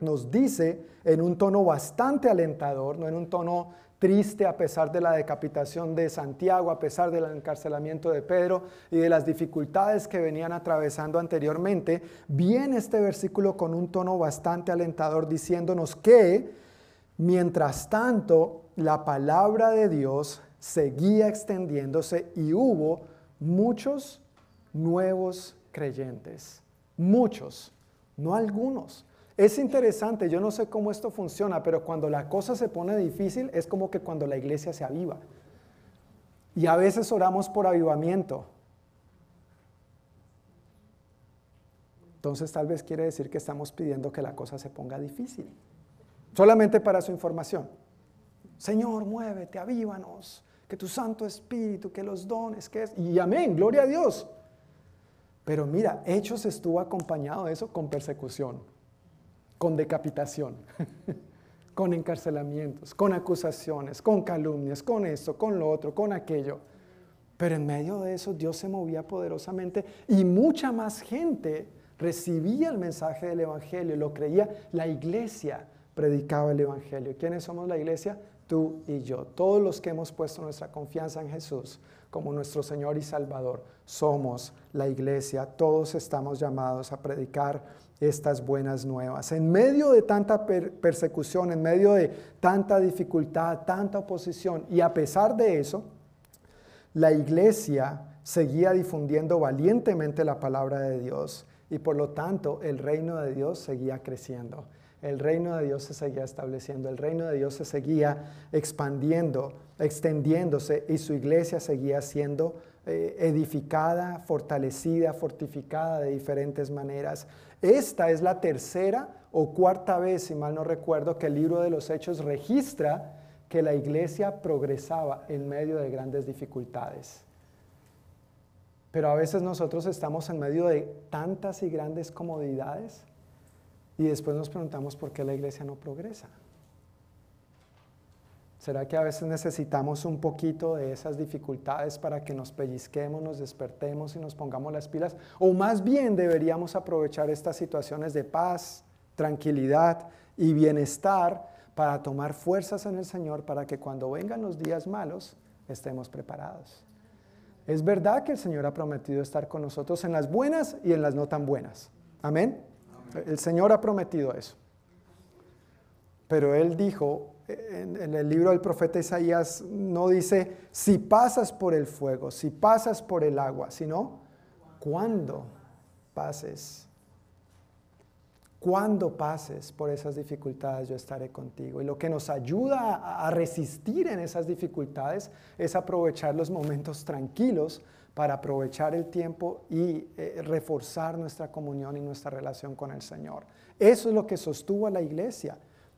nos dice en un tono bastante alentador, no en un tono triste a pesar de la decapitación de Santiago, a pesar del encarcelamiento de Pedro y de las dificultades que venían atravesando anteriormente, viene este versículo con un tono bastante alentador diciéndonos que, mientras tanto, la palabra de Dios seguía extendiéndose y hubo muchos nuevos creyentes. Muchos, no algunos. Es interesante, yo no sé cómo esto funciona, pero cuando la cosa se pone difícil es como que cuando la iglesia se aviva. Y a veces oramos por avivamiento. Entonces tal vez quiere decir que estamos pidiendo que la cosa se ponga difícil. Solamente para su información. Señor, muévete, avívanos que tu Santo Espíritu, que los dones, que es... Y amén, gloria a Dios. Pero mira, Hechos estuvo acompañado de eso con persecución, con decapitación, con encarcelamientos, con acusaciones, con calumnias, con esto, con lo otro, con aquello. Pero en medio de eso Dios se movía poderosamente y mucha más gente recibía el mensaje del Evangelio, lo creía. La iglesia predicaba el Evangelio. ¿Quiénes somos la iglesia? Tú y yo. Todos los que hemos puesto nuestra confianza en Jesús como nuestro Señor y Salvador, somos la iglesia. Todos estamos llamados a predicar estas buenas nuevas. En medio de tanta persecución, en medio de tanta dificultad, tanta oposición, y a pesar de eso, la iglesia seguía difundiendo valientemente la palabra de Dios y por lo tanto el reino de Dios seguía creciendo el reino de Dios se seguía estableciendo, el reino de Dios se seguía expandiendo, extendiéndose y su iglesia seguía siendo eh, edificada, fortalecida, fortificada de diferentes maneras. Esta es la tercera o cuarta vez, si mal no recuerdo, que el libro de los Hechos registra que la iglesia progresaba en medio de grandes dificultades. Pero a veces nosotros estamos en medio de tantas y grandes comodidades y después nos preguntamos por qué la iglesia no progresa. ¿Será que a veces necesitamos un poquito de esas dificultades para que nos pellizquemos, nos despertemos y nos pongamos las pilas? O más bien deberíamos aprovechar estas situaciones de paz, tranquilidad y bienestar para tomar fuerzas en el Señor para que cuando vengan los días malos estemos preparados. Es verdad que el Señor ha prometido estar con nosotros en las buenas y en las no tan buenas. Amén. El Señor ha prometido eso. Pero Él dijo, en, el libro del profeta Isaías no dice, si pasas por el fuego, si pasas por el agua, sino cuando pases. cuando pases por esas dificultades, yo estaré contigo. Y lo que nos ayuda a resistir en esas dificultades es aprovechar los momentos tranquilos para aprovechar el tiempo y eh, reforzar nuestra comunión y nuestra relación con el Señor. Eso es lo que sostuvo a la iglesia.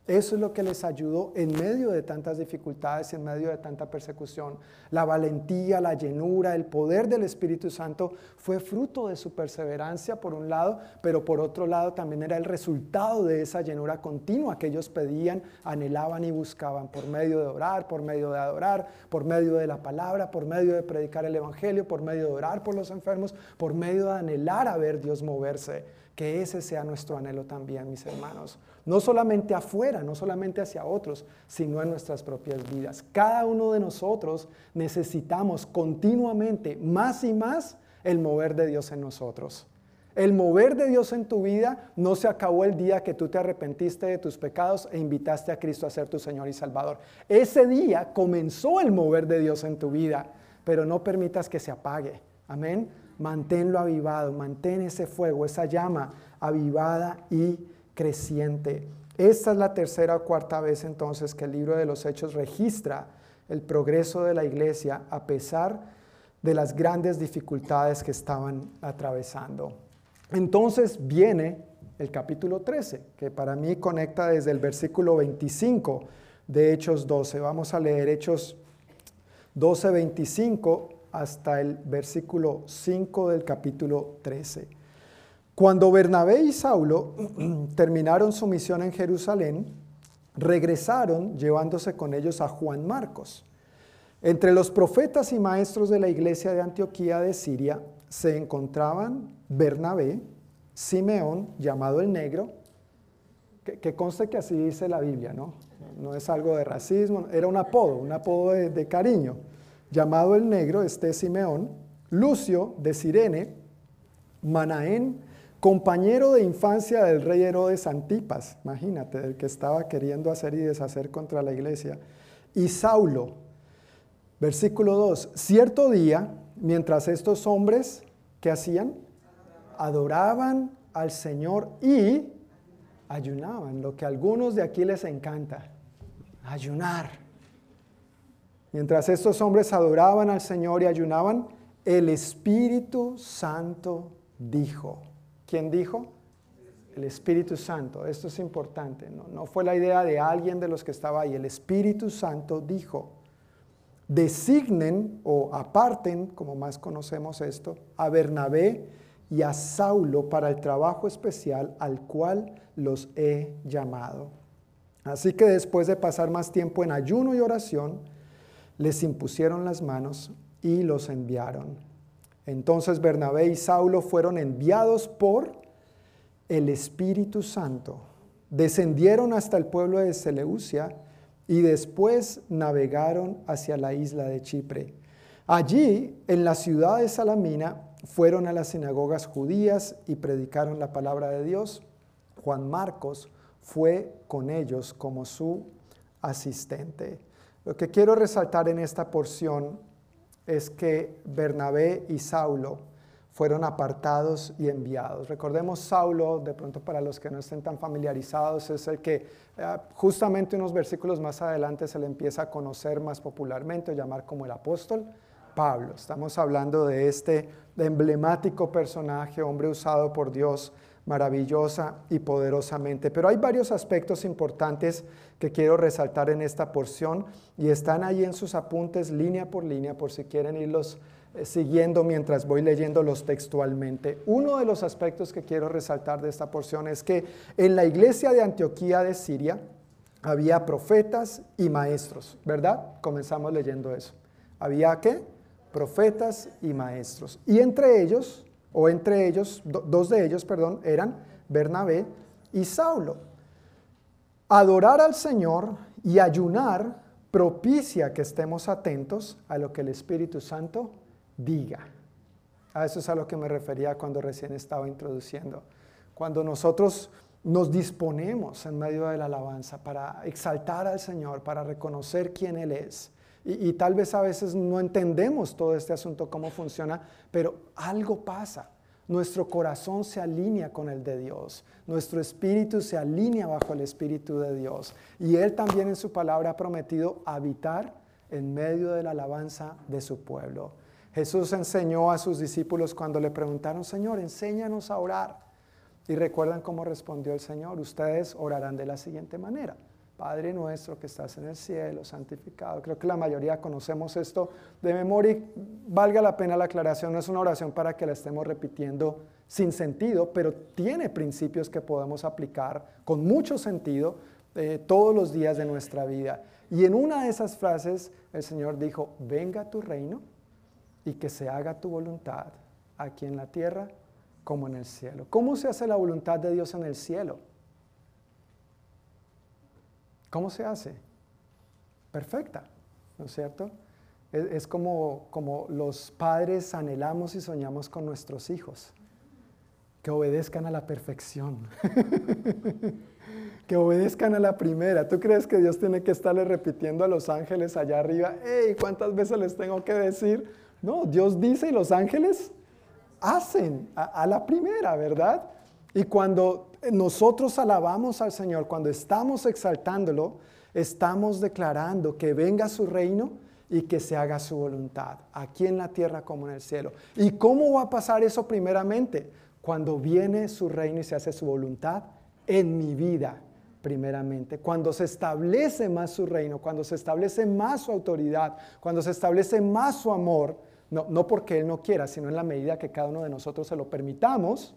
Eso es lo que les ayudó en medio de tantas dificultades, en medio de tanta persecución. La valentía, la llenura, el poder del Espíritu Santo fue fruto de su perseverancia por un lado, pero por otro lado también era el resultado de esa llenura continua que ellos pedían, anhelaban y buscaban por medio de orar, por medio de adorar, por medio de la palabra, por medio de predicar el Evangelio, por medio de orar por los enfermos, por medio de anhelar a ver Dios moverse. Que ese sea nuestro anhelo también, mis hermanos. No solamente afuera, no solamente hacia otros, sino en nuestras propias vidas. Cada uno de nosotros necesitamos continuamente más y más el mover de Dios en nosotros. El mover de Dios en tu vida no se acabó el día que tú te arrepentiste de tus pecados e invitaste a Cristo a ser tu Señor y Salvador. Ese día comenzó el mover de Dios en tu vida, pero no permitas que se apague. Amén manténlo avivado, mantén ese fuego, esa llama avivada y creciente. Esta es la tercera o cuarta vez entonces que el libro de los Hechos registra el progreso de la iglesia a pesar de las grandes dificultades que estaban atravesando. Entonces viene el capítulo 13, que para mí conecta desde el versículo 25 de Hechos 12. Vamos a leer Hechos 12, 25 hasta el versículo 5 del capítulo 13. Cuando Bernabé y Saulo terminaron su misión en Jerusalén, regresaron llevándose con ellos a Juan Marcos. Entre los profetas y maestros de la iglesia de Antioquía de Siria se encontraban Bernabé, Simeón, llamado el negro, que, conste que así dice la Biblia, ¿no? No es algo de racismo, era un apodo, un apodo de cariño llamado el negro, este Simeón, Lucio de Sirene, Manaén, compañero de infancia del rey Herodes Antipas, imagínate, del que estaba queriendo hacer y deshacer contra la iglesia, y Saulo. Versículo 2, cierto día, mientras estos hombres, ¿qué hacían? Adoraban al Señor y ayunaban, lo que a algunos de aquí les encanta, ayunar. Mientras estos hombres adoraban al Señor y ayunaban, el Espíritu Santo dijo. ¿Quién dijo? El Espíritu Santo. Esto es importante. No, fue la idea de alguien de los que estaba ahí. El Espíritu Santo dijo. Designen o aparten, como más conocemos esto, a Bernabé y a Saulo para el trabajo especial al cual los he llamado. Así que después de pasar más tiempo en ayuno y oración, les impusieron las manos y los enviaron. Entonces Bernabé y Saulo fueron enviados por el Espíritu Santo. Descendieron hasta el pueblo de Seleucia y después navegaron hacia la isla de Chipre. Allí, en la ciudad de Salamina, fueron a las sinagogas judías y predicaron la palabra de Dios. Juan Marcos fue con ellos como su asistente. Lo que quiero resaltar en esta porción es que Bernabé y Saulo fueron apartados y enviados. Recordemos Saulo, de pronto para los que no estén tan familiarizados, es el que eh, justamente unos versículos más adelante se le empieza a conocer más popularmente, llamar como el apóstol Pablo. Estamos hablando de este emblemático personaje, hombre usado por Dios maravillosa y poderosamente. Pero hay varios aspectos importantes que quiero resaltar en esta porción y están ahí en sus apuntes línea por línea por si quieren irlos eh, siguiendo mientras voy leyéndolos textualmente. Uno de los aspectos que quiero resaltar de esta porción es que en la iglesia de Antioquía de Siria había profetas y maestros, ¿verdad? Comenzamos leyendo eso. ¿Había qué? Profetas y maestros. Y entre ellos o entre ellos, dos de ellos, perdón, eran Bernabé y Saulo. Adorar al Señor y ayunar propicia que estemos atentos a lo que el Espíritu Santo diga. A eso es a lo que me refería cuando recién estaba introduciendo. Cuando nosotros nos disponemos en medio de la alabanza para exaltar al Señor, para reconocer quién Él es, y, tal vez a veces no entendemos todo este asunto, cómo funciona, pero algo pasa. nuestro corazón se alinea con el de Dios, nuestro espíritu se alinea bajo el espíritu de Dios. Y Él también en su palabra ha prometido habitar en medio de la alabanza de su pueblo. Jesús enseñó a sus discípulos cuando le preguntaron, Señor, enséñanos a orar. Y recuerdan cómo respondió el Señor, ustedes orarán de la siguiente manera. Padre nuestro que estás en el cielo, santificado. Creo que la mayoría conocemos esto de memoria. Valga la pena la aclaración, no es una oración para que la estemos repitiendo sin sentido, pero tiene principios que podemos aplicar con mucho sentido eh, todos los días de nuestra vida. Y en una de esas frases el Señor dijo, venga tu reino y que se haga tu voluntad aquí en la tierra como en el cielo. ¿Cómo se hace la voluntad de Dios en el cielo? ¿Cómo se hace? Perfecta, ¿no es cierto? Es, como, como los padres anhelamos y soñamos con nuestros hijos, que obedezcan a la perfección, que obedezcan a la primera. ¿Tú crees que Dios tiene que estarle repitiendo a los ángeles allá arriba, hey, ¿cuántas veces les tengo que decir? No, Dios dice y los ángeles hacen a la primera, ¿verdad? Y cuando nosotros alabamos al Señor, cuando estamos exaltándolo, estamos declarando que venga su reino y que se haga su voluntad, aquí en la tierra como en el cielo. ¿Y cómo va a pasar eso primeramente? Cuando viene su reino y se hace su voluntad en mi vida, primeramente. Cuando se establece más su reino, cuando se establece más su autoridad, cuando se establece más su amor, no, no porque Él no quiera, sino en la medida que cada uno de nosotros se lo permitamos,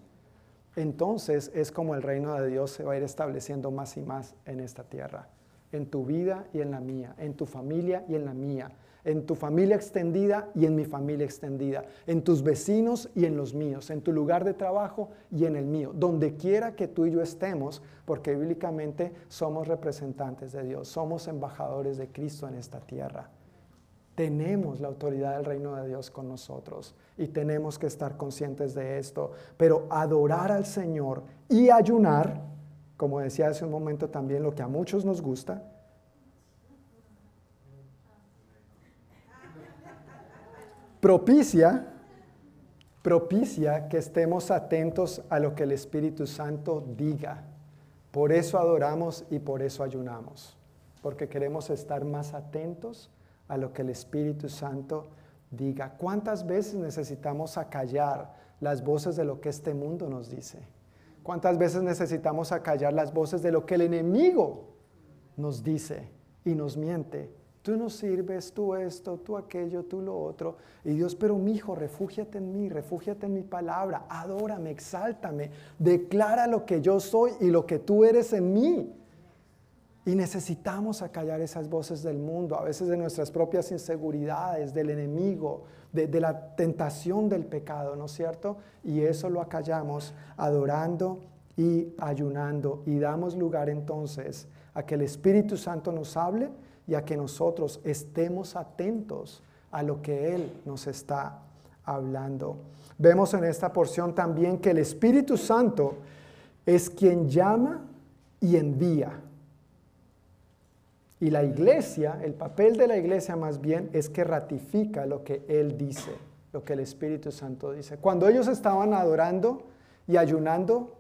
entonces es como el reino de Dios se va a ir estableciendo más y más en esta tierra, en tu vida y en la mía, en tu familia y en la mía, en tu familia extendida y en mi familia extendida, en tus vecinos y en los míos, en tu lugar de trabajo y en el mío, donde quiera que tú y yo estemos, porque bíblicamente somos representantes de Dios, somos embajadores de Cristo en esta tierra. Tenemos la autoridad del reino de Dios con nosotros y tenemos que estar conscientes de esto. Pero adorar al Señor y ayunar, como decía hace un momento también, lo que a muchos nos gusta, propicia, propicia que estemos atentos a lo que el Espíritu Santo diga. Por eso adoramos y por eso ayunamos, porque queremos estar más atentos a lo que el Espíritu Santo diga. ¿Cuántas veces necesitamos acallar las voces de lo que este mundo nos dice? ¿Cuántas veces necesitamos acallar las voces de lo que el enemigo nos dice y nos miente? Tú no sirves, tú esto, tú aquello, tú lo otro. Y Dios, pero mi hijo, refúgiate en mí, refúgiate en mi palabra, adórame, exáltame, declara lo que yo soy y lo que tú eres en mí. Y necesitamos acallar esas voces del mundo, a veces de nuestras propias inseguridades, del enemigo, de, la tentación del pecado, ¿no es cierto? Y eso lo acallamos adorando y ayunando. Y damos lugar entonces a que el Espíritu Santo nos hable y a que nosotros estemos atentos a lo que Él nos está hablando. Vemos en esta porción también que el Espíritu Santo es quien llama y envía. Y la iglesia, el papel de la iglesia más bien es que ratifica lo que Él dice, lo que el Espíritu Santo dice. Cuando ellos estaban adorando y ayunando,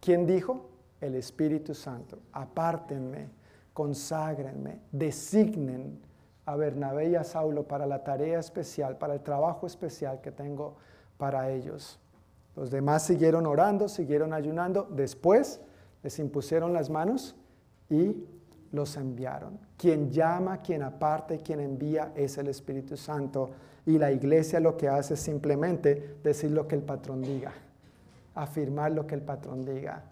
¿quién dijo? El Espíritu Santo. Apártenme, conságrenme, designen a Bernabé y a Saulo para la tarea especial, para el trabajo especial que tengo para ellos. Los demás siguieron orando, siguieron ayunando. Después les impusieron las manos y los enviaron. Quien llama, quien aparta y quien envía es el Espíritu Santo. Y la iglesia lo que hace es simplemente decir lo que el patrón diga, afirmar lo que el patrón diga.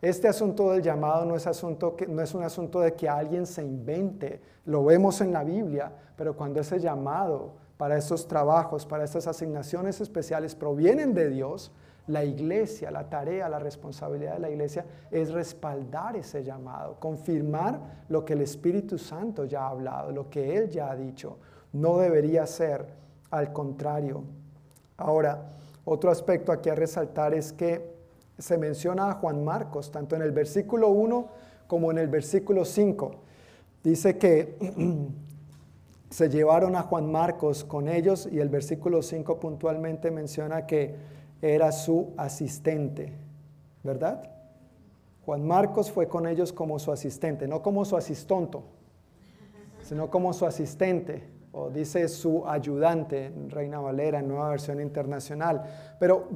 Este asunto del llamado no es, asunto que, no es un asunto de que alguien se invente, lo vemos en la Biblia, pero cuando ese llamado para esos trabajos, para esas asignaciones especiales provienen de Dios, la iglesia, la tarea, la responsabilidad de la iglesia es respaldar ese llamado, confirmar lo que el Espíritu Santo ya ha hablado, lo que Él ya ha dicho. No debería ser al contrario. Ahora, otro aspecto aquí a resaltar es que se menciona a Juan Marcos, tanto en el versículo 1 como en el versículo 5. Dice que se llevaron a Juan Marcos con ellos y el versículo 5 puntualmente menciona que era su asistente, ¿verdad? Juan Marcos fue con ellos como su asistente, no como su asistonto, sino como su asistente, o dice su ayudante, Reina Valera, nueva versión internacional. Pero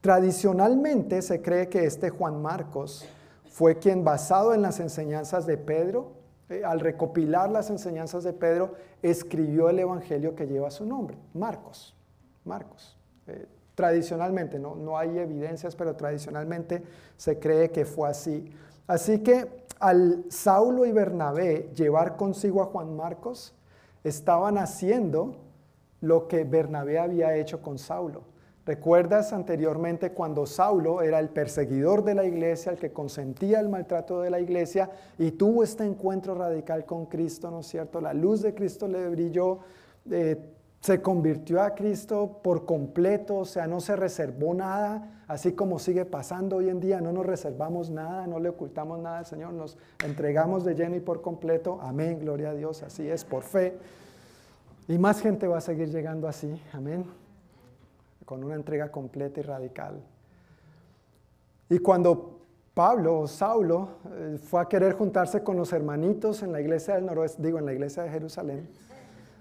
tradicionalmente se cree que este Juan Marcos fue quien, basado en las enseñanzas de Pedro, eh, al recopilar las enseñanzas de Pedro, escribió el evangelio que lleva su nombre, Marcos. Marcos. Eh, tradicionalmente, no, no hay evidencias, pero tradicionalmente se cree que fue así. Así que al Saulo y Bernabé llevar consigo a Juan Marcos, estaban haciendo lo que Bernabé había hecho con Saulo. ¿Recuerdas anteriormente cuando Saulo era el perseguidor de la iglesia, el que consentía el maltrato de la iglesia y tuvo este encuentro radical con Cristo, ¿no es cierto? La luz de Cristo le brilló, eh, se convirtió a Cristo por completo, o sea, no se reservó nada, así como sigue pasando hoy en día, no nos reservamos nada, no le ocultamos nada al Señor, nos entregamos de lleno y por completo, amén, gloria a Dios, así es, por fe. Y más gente va a seguir llegando así, amén con una entrega completa y radical. Y cuando Pablo o Saulo eh, fue a querer juntarse con los hermanitos en la iglesia del noroeste, digo, en la iglesia de Jerusalén,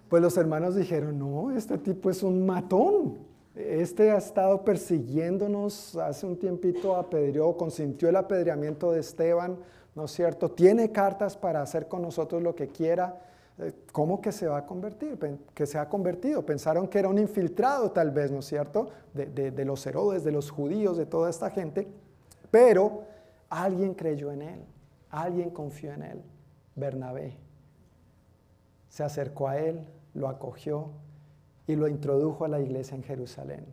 pues los hermanos dijeron, no, este tipo es un matón. Este ha estado persiguiéndonos, hace un tiempito apedreó, consintió el apedreamiento de Esteban, ¿no es cierto? Tiene cartas para hacer con nosotros lo que quiera. Eh, ¿Cómo que se va a convertir? Que se ha convertido. Pensaron que era un infiltrado tal vez, ¿no es cierto? De, los Herodes, de los judíos, de toda esta gente. Pero alguien creyó en él, alguien confió en él, Bernabé. Se acercó a él, lo acogió y lo introdujo a la iglesia en Jerusalén.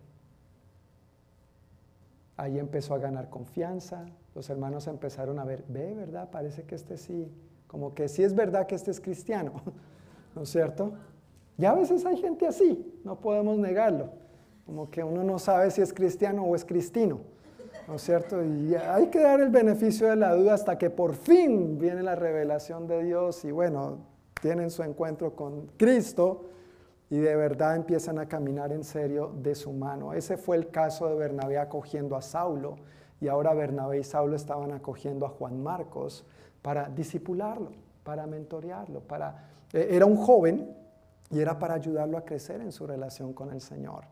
Ahí empezó a ganar confianza, los hermanos empezaron a ver, ve, ¿verdad? Parece que este sí como que sí es verdad que este es cristiano, ¿no es cierto? Y a veces hay gente así, no podemos negarlo, como que uno no sabe si es cristiano o es cristino, ¿no es cierto? Y hay que dar el beneficio de la duda hasta que por fin viene la revelación de Dios y bueno, tienen su encuentro con Cristo y de verdad empiezan a caminar en serio de su mano. Ese fue el caso de Bernabé acogiendo a Saulo y ahora Bernabé y Saulo estaban acogiendo a Juan Marcos para disipularlo, para mentorearlo, para... Eh, era un joven y era para ayudarlo a crecer en su relación con el Señor,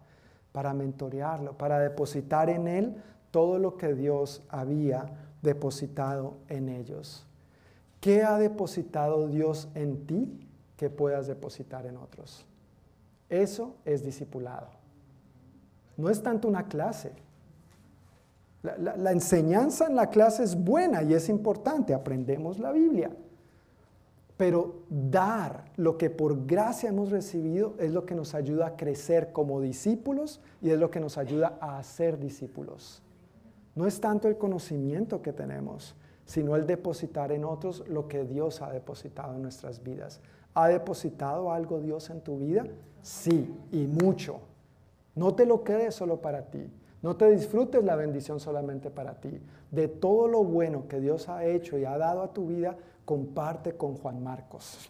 para mentorearlo, para depositar en él todo lo que Dios había depositado en ellos. ¿Qué ha depositado Dios en ti que puedas depositar en otros? Eso es discipulado. No es tanto una clase, la, enseñanza en la clase es buena y es importante, aprendemos la Biblia. Pero dar lo que por gracia hemos recibido es lo que nos ayuda a crecer como discípulos y es lo que nos ayuda a hacer discípulos. No es tanto el conocimiento que tenemos, sino el depositar en otros lo que Dios ha depositado en nuestras vidas. ¿Ha depositado algo Dios en tu vida? Sí, y mucho. No te lo quedes solo para ti. No te disfrutes la bendición solamente para ti. De todo lo bueno que Dios ha hecho y ha dado a tu vida, comparte con Juan Marcos.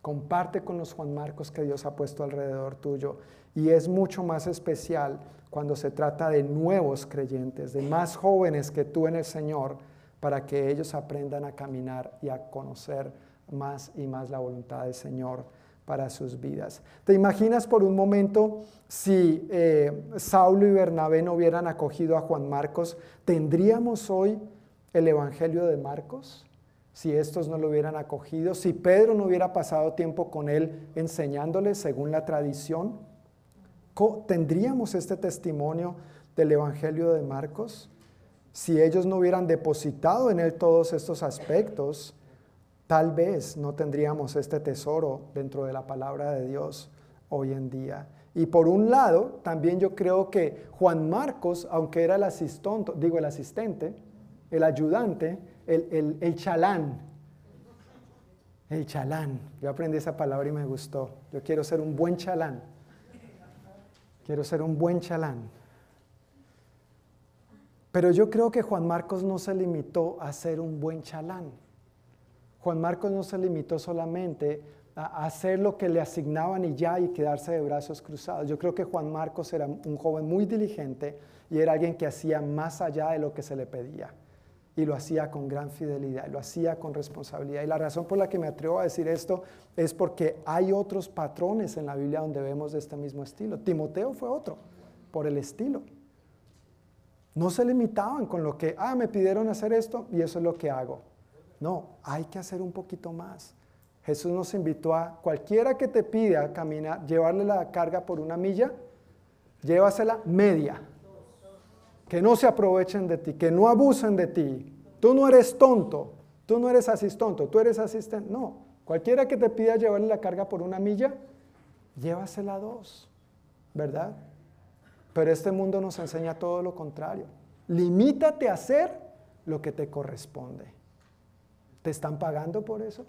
Comparte con los Juan Marcos que Dios ha puesto alrededor tuyo. Y es mucho más especial cuando se trata de nuevos creyentes, de más jóvenes que tú en el Señor, para que ellos aprendan a caminar y a conocer más y más la voluntad del Señor para sus vidas. ¿Te imaginas por un momento si eh, Saulo y Bernabé no hubieran acogido a Juan Marcos? ¿Tendríamos hoy el Evangelio de Marcos? Si estos no lo hubieran acogido, si Pedro no hubiera pasado tiempo con él enseñándole según la tradición, ¿tendríamos este testimonio del Evangelio de Marcos? Si ellos no hubieran depositado en él todos estos aspectos, tal vez no tendríamos este tesoro dentro de la palabra de Dios hoy en día. Y por un lado, también yo creo que Juan Marcos, aunque era el asistente, digo el asistente, el ayudante, el, el chalán, el chalán, yo aprendí esa palabra y me gustó. Yo quiero ser un buen chalán. Quiero ser un buen chalán. Pero yo creo que Juan Marcos no se limitó a ser un buen chalán. Juan Marcos no se limitó solamente a hacer lo que le asignaban y ya y quedarse de brazos cruzados. Yo creo que Juan Marcos era un joven muy diligente y era alguien que hacía más allá de lo que se le pedía. Y lo hacía con gran fidelidad, lo hacía con responsabilidad. Y la razón por la que me atrevo a decir esto es porque hay otros patrones en la Biblia donde vemos de este mismo estilo. Timoteo fue otro, por el estilo. No se limitaban con lo que, ah, me pidieron hacer esto y eso es lo que hago. No, hay que hacer un poquito más. Jesús nos invitó a cualquiera que te pida caminar, llevarle la carga por una milla, llévasela media. Que no se aprovechen de ti, que no abusen de ti. Tú no eres tonto, tú no eres asistonto, tú eres asistente. No, cualquiera que te pida llevarle la carga por una milla, llévasela dos, ¿verdad? Pero este mundo nos enseña todo lo contrario. Limítate a hacer lo que te corresponde. ¿Te están pagando por eso?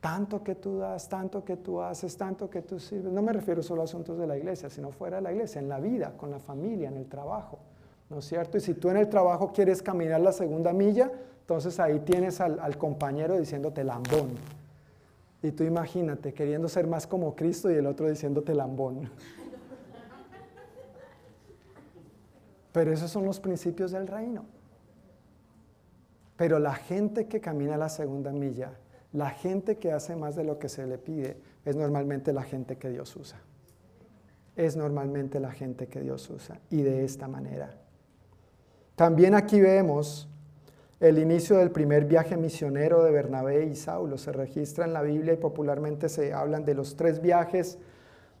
Tanto que tú das, tanto que tú haces, tanto que tú sirves. No me refiero solo a asuntos de la iglesia, sino fuera de la iglesia, en la vida, con la familia, en el trabajo. ¿No es cierto? Y si tú en el trabajo quieres caminar la segunda milla, entonces ahí tienes al, al compañero diciéndote lambón. Y tú imagínate, queriendo ser más como Cristo y el otro diciéndote lambón. Pero esos son los principios del reino. Pero la gente que camina la segunda milla la gente que hace más de lo que se le pide es normalmente la gente que Dios usa. Es normalmente la gente que Dios usa. Y de esta manera. También aquí vemos el inicio del primer viaje misionero de Bernabé y Saulo. Se registra en la Biblia y popularmente se hablan de los tres viajes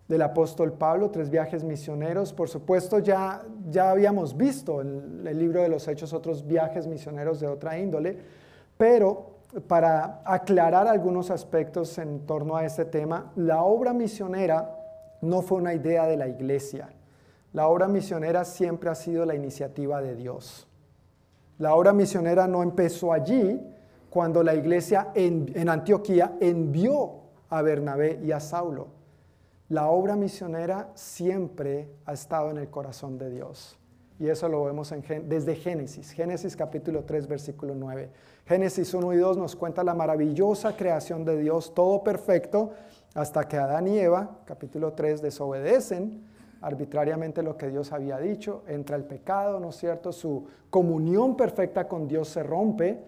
del apóstol Pablo, tres viajes misioneros. Por supuesto, ya, ya habíamos visto en el libro de los Hechos otros viajes misioneros de otra índole, pero para aclarar algunos aspectos en torno a este tema, la obra misionera no fue una idea de la iglesia. La obra misionera siempre ha sido la iniciativa de Dios. La obra misionera no empezó allí cuando la iglesia en, Antioquía envió a Bernabé y a Saulo. La obra misionera siempre ha estado en el corazón de Dios. Y eso lo vemos desde Génesis, Génesis capítulo 3, versículo 9. Génesis 1 y 2 nos cuenta la maravillosa creación de Dios, todo perfecto, hasta que Adán y Eva, capítulo 3, desobedecen arbitrariamente lo que Dios había dicho, entra el pecado, ¿no es cierto? Su comunión perfecta con Dios se rompe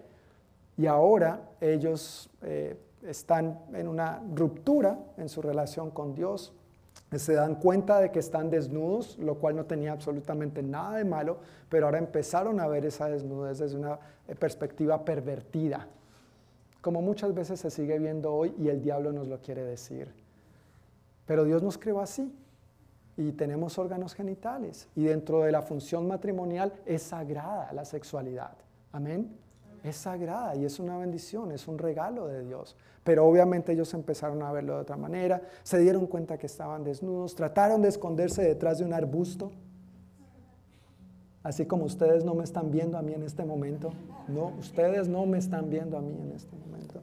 y ahora ellos eh, están en una ruptura en su relación con Dios, se dan cuenta de que están desnudos, lo cual no tenía absolutamente nada de malo, pero ahora empezaron a ver esa desnudez desde una eh, perspectiva pervertida, como muchas veces se sigue viendo hoy y el diablo nos lo quiere decir. Pero Dios nos creó así y tenemos órganos genitales y dentro de la función matrimonial es sagrada la sexualidad. Amén. Es sagrada y es una bendición, es un regalo de Dios. Pero obviamente ellos empezaron a verlo de otra manera, se dieron cuenta que estaban desnudos, trataron de esconderse detrás de un arbusto. Así como ustedes no me están viendo a mí en este momento. No, ustedes no me están viendo a mí en este momento.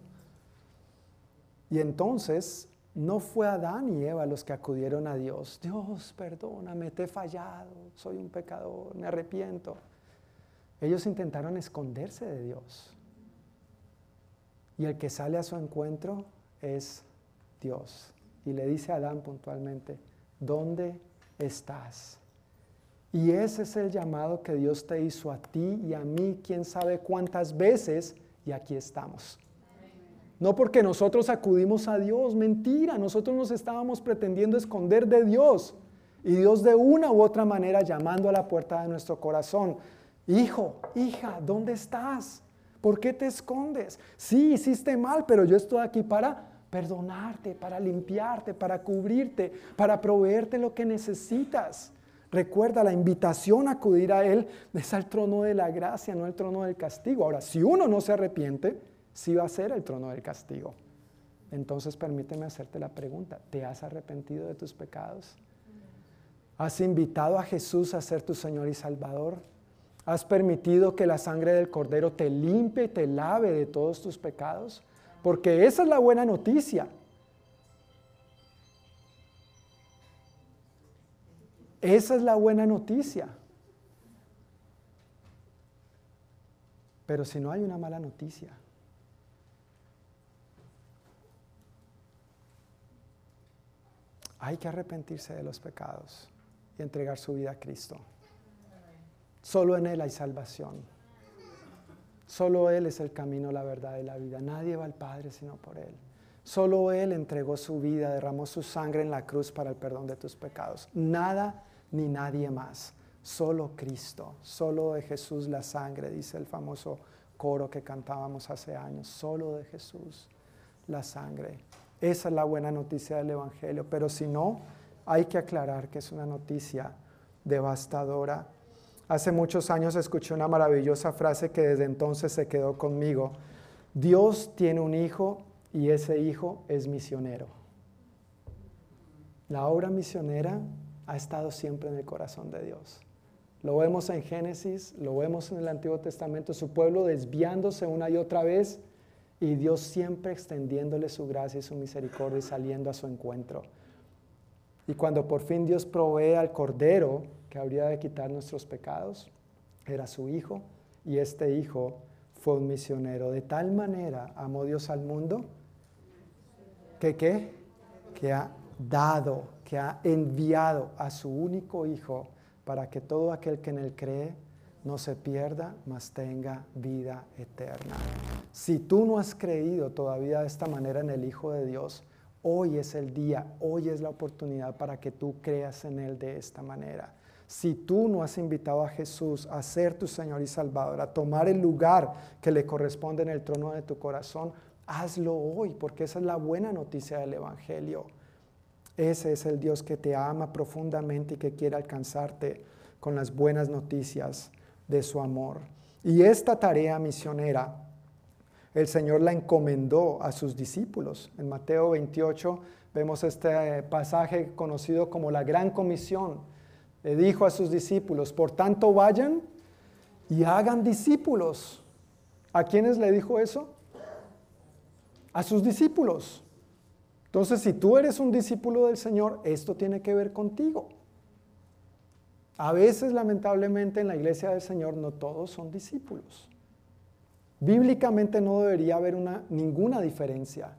Y entonces no fue Adán y Eva los que acudieron a Dios. Dios, perdóname, te he fallado, soy un pecador, me arrepiento. Ellos intentaron esconderse de Dios. Y el que sale a su encuentro es Dios. Y le dice a Adán puntualmente, ¿dónde estás? Y ese es el llamado que Dios te hizo a ti y a mí, quién sabe cuántas veces, y aquí estamos. No porque nosotros acudimos a Dios, mentira, nosotros nos estábamos pretendiendo esconder de Dios. Y Dios de una u otra manera llamando a la puerta de nuestro corazón. Hijo, hija, ¿dónde estás? ¿Por qué te escondes? Sí, hiciste mal, pero yo estoy aquí para perdonarte, para limpiarte, para cubrirte, para proveerte lo que necesitas. Recuerda, la invitación a acudir a Él es al trono de la gracia, no el trono del castigo. Ahora, si uno no se arrepiente, sí va a ser el trono del castigo. Entonces permíteme hacerte la pregunta, ¿te has arrepentido de tus pecados? ¿Has invitado a Jesús a ser tu Señor y Salvador? ¿Has permitido que la sangre del Cordero te limpie y te lave de todos tus pecados? Porque esa es la buena noticia. Esa es la buena noticia. Pero si no hay una mala noticia, hay que arrepentirse de los pecados y entregar su vida a Cristo. Solo en Él hay salvación. Solo Él es el camino, la verdad y la vida. Nadie va al Padre sino por Él. Solo Él entregó su vida, derramó su sangre en la cruz para el perdón de tus pecados. Nada ni nadie más. Solo Cristo, solo de Jesús la sangre, dice el famoso coro que cantábamos hace años. Solo de Jesús la sangre. Esa es la buena noticia del Evangelio. Pero si no, hay que aclarar que es una noticia devastadora. Hace muchos años escuché una maravillosa frase que desde entonces se quedó conmigo. Dios tiene un hijo y ese hijo es misionero. La obra misionera ha estado siempre en el corazón de Dios. Lo vemos en Génesis, lo vemos en el Antiguo Testamento, su pueblo desviándose una y otra vez y Dios siempre extendiéndole su gracia y su misericordia y saliendo a su encuentro. Y cuando por fin Dios provee al Cordero que habría de quitar nuestros pecados, era su Hijo y este Hijo fue un misionero. De tal manera amó Dios al mundo que qué? Que ha dado, que ha enviado a su único Hijo para que todo aquel que en él cree no se pierda, mas tenga vida eterna. Si tú no has creído todavía de esta manera en el Hijo de Dios, Hoy es el día, hoy es la oportunidad para que tú creas en Él de esta manera. Si tú no has invitado a Jesús a ser tu Señor y Salvador, a tomar el lugar que le corresponde en el trono de tu corazón, hazlo hoy, porque esa es la buena noticia del Evangelio. Ese es el Dios que te ama profundamente y que quiere alcanzarte con las buenas noticias de su amor. Y esta tarea misionera el Señor la encomendó a sus discípulos. En Mateo 28 vemos este pasaje conocido como la gran comisión. Le dijo a sus discípulos, por tanto vayan y hagan discípulos. ¿A quiénes le dijo eso? A sus discípulos. Entonces, si tú eres un discípulo del Señor, esto tiene que ver contigo. A veces, lamentablemente, en la iglesia del Señor no todos son discípulos. Bíblicamente no debería haber una, ninguna diferencia,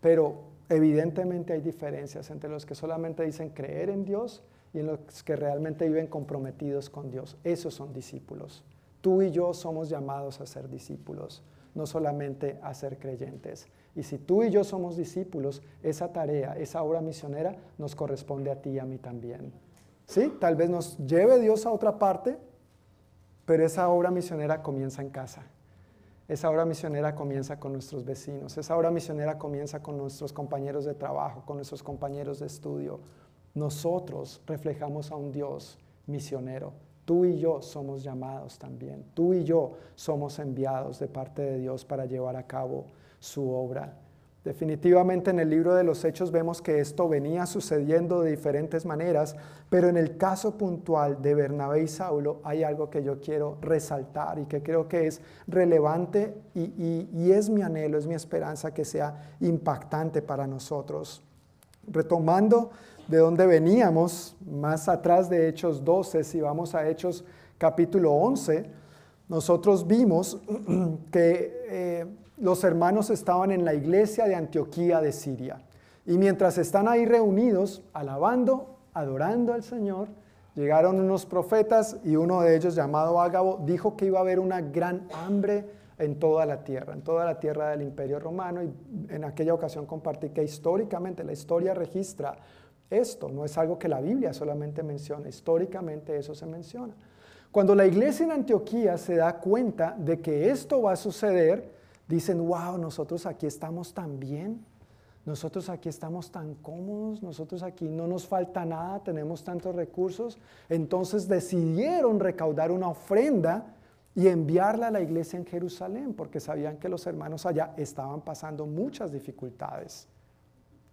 pero evidentemente hay diferencias entre los que solamente dicen creer en Dios y en los que realmente viven comprometidos con Dios. Esos son discípulos. Tú y yo somos llamados a ser discípulos, no solamente a ser creyentes. Y si tú y yo somos discípulos, esa tarea, esa obra misionera nos corresponde a ti y a mí también. ¿Sí? Tal vez nos lleve Dios a otra parte, pero esa obra misionera comienza en casa. Esa obra misionera comienza con nuestros vecinos, esa obra misionera comienza con nuestros compañeros de trabajo, con nuestros compañeros de estudio. Nosotros reflejamos a un Dios misionero. Tú y yo somos llamados también. Tú y yo somos enviados de parte de Dios para llevar a cabo su obra. Definitivamente en el libro de los Hechos vemos que esto venía sucediendo de diferentes maneras, pero en el caso puntual de Bernabé y Saulo hay algo que yo quiero resaltar y que creo que es relevante y, es mi anhelo, es mi esperanza que sea impactante para nosotros. Retomando de donde veníamos, más atrás de Hechos 12, si vamos a Hechos capítulo 11, nosotros vimos que... Eh, los hermanos estaban en la iglesia de Antioquía de Siria. Y mientras están ahí reunidos, alabando, adorando al Señor, llegaron unos profetas y uno de ellos, llamado Ágabo, dijo que iba a haber una gran hambre en toda la tierra, en toda la tierra del imperio romano. Y en aquella ocasión compartí que históricamente la historia registra esto, no es algo que la Biblia solamente menciona, históricamente eso se menciona. Cuando la iglesia en Antioquía se da cuenta de que esto va a suceder, dicen, wow, nosotros aquí estamos tan bien, nosotros aquí estamos tan cómodos, nosotros aquí no nos falta nada, tenemos tantos recursos. Entonces decidieron recaudar una ofrenda y enviarla a la iglesia en Jerusalén, porque sabían que los hermanos allá estaban pasando muchas dificultades.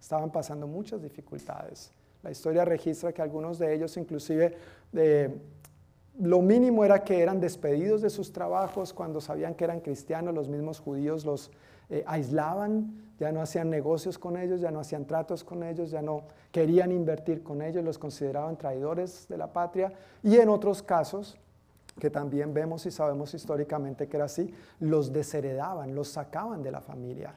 Estaban pasando muchas dificultades. La historia registra que algunos de ellos inclusive lo mínimo era que eran despedidos de sus trabajos cuando sabían que eran cristianos, los mismos judíos los eh, aislaban, ya no hacían negocios con ellos, ya no hacían tratos con ellos, ya no querían invertir con ellos, los consideraban traidores de la patria. Y en otros casos, que también vemos y sabemos históricamente que era así, los desheredaban, los sacaban de la familia.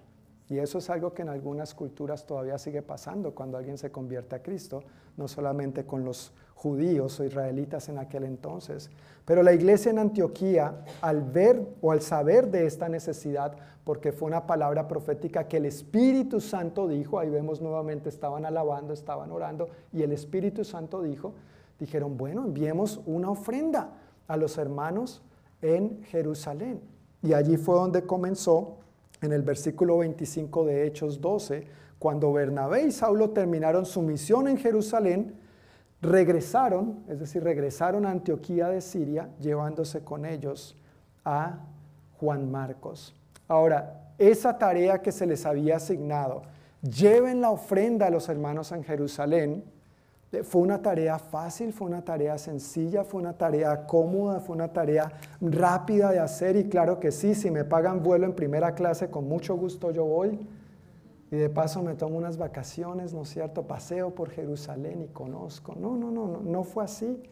Y eso es algo que en algunas culturas todavía sigue pasando cuando alguien se convierte a Cristo, no solamente con los judíos o israelitas en aquel entonces. Pero la iglesia en Antioquía, al ver o al saber de esta necesidad, porque fue una palabra profética que el Espíritu Santo dijo, ahí vemos nuevamente, estaban alabando, estaban orando, y el Espíritu Santo dijo, dijeron, bueno, enviemos una ofrenda a los hermanos en Jerusalén. Y allí fue donde comenzó en el versículo 25 de Hechos 12, cuando Bernabé y Saulo terminaron su misión en Jerusalén, regresaron, es decir, regresaron a Antioquía de Siria, llevándose con ellos a Juan Marcos. Ahora, esa tarea que se les había asignado, lleven la ofrenda a los hermanos en Jerusalén, eh, fue una tarea fácil, fue una tarea sencilla, fue una tarea cómoda, fue una tarea rápida de hacer y claro que sí, si me pagan vuelo en primera clase, con mucho gusto yo voy. Y de paso me tomo unas vacaciones, ¿no es cierto? Paseo por Jerusalén y conozco. No, no, no, no, no fue así.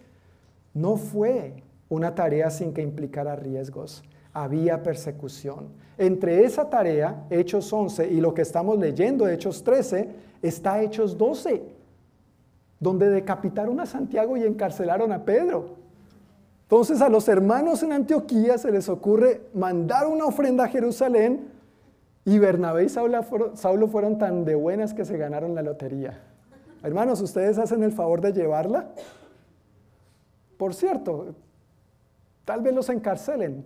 No fue una tarea sin que implicara riesgos. Había persecución. Entre esa tarea, Hechos 11, y lo que estamos leyendo, Hechos 13, está Hechos 12 donde decapitaron a Santiago y encarcelaron a Pedro. Entonces a los hermanos en Antioquía se les ocurre mandar una ofrenda a Jerusalén y Bernabé y Saulo fueron, tan de buenas que se ganaron la lotería. Hermanos, ¿ustedes hacen el favor de llevarla? Por cierto, tal vez los encarcelen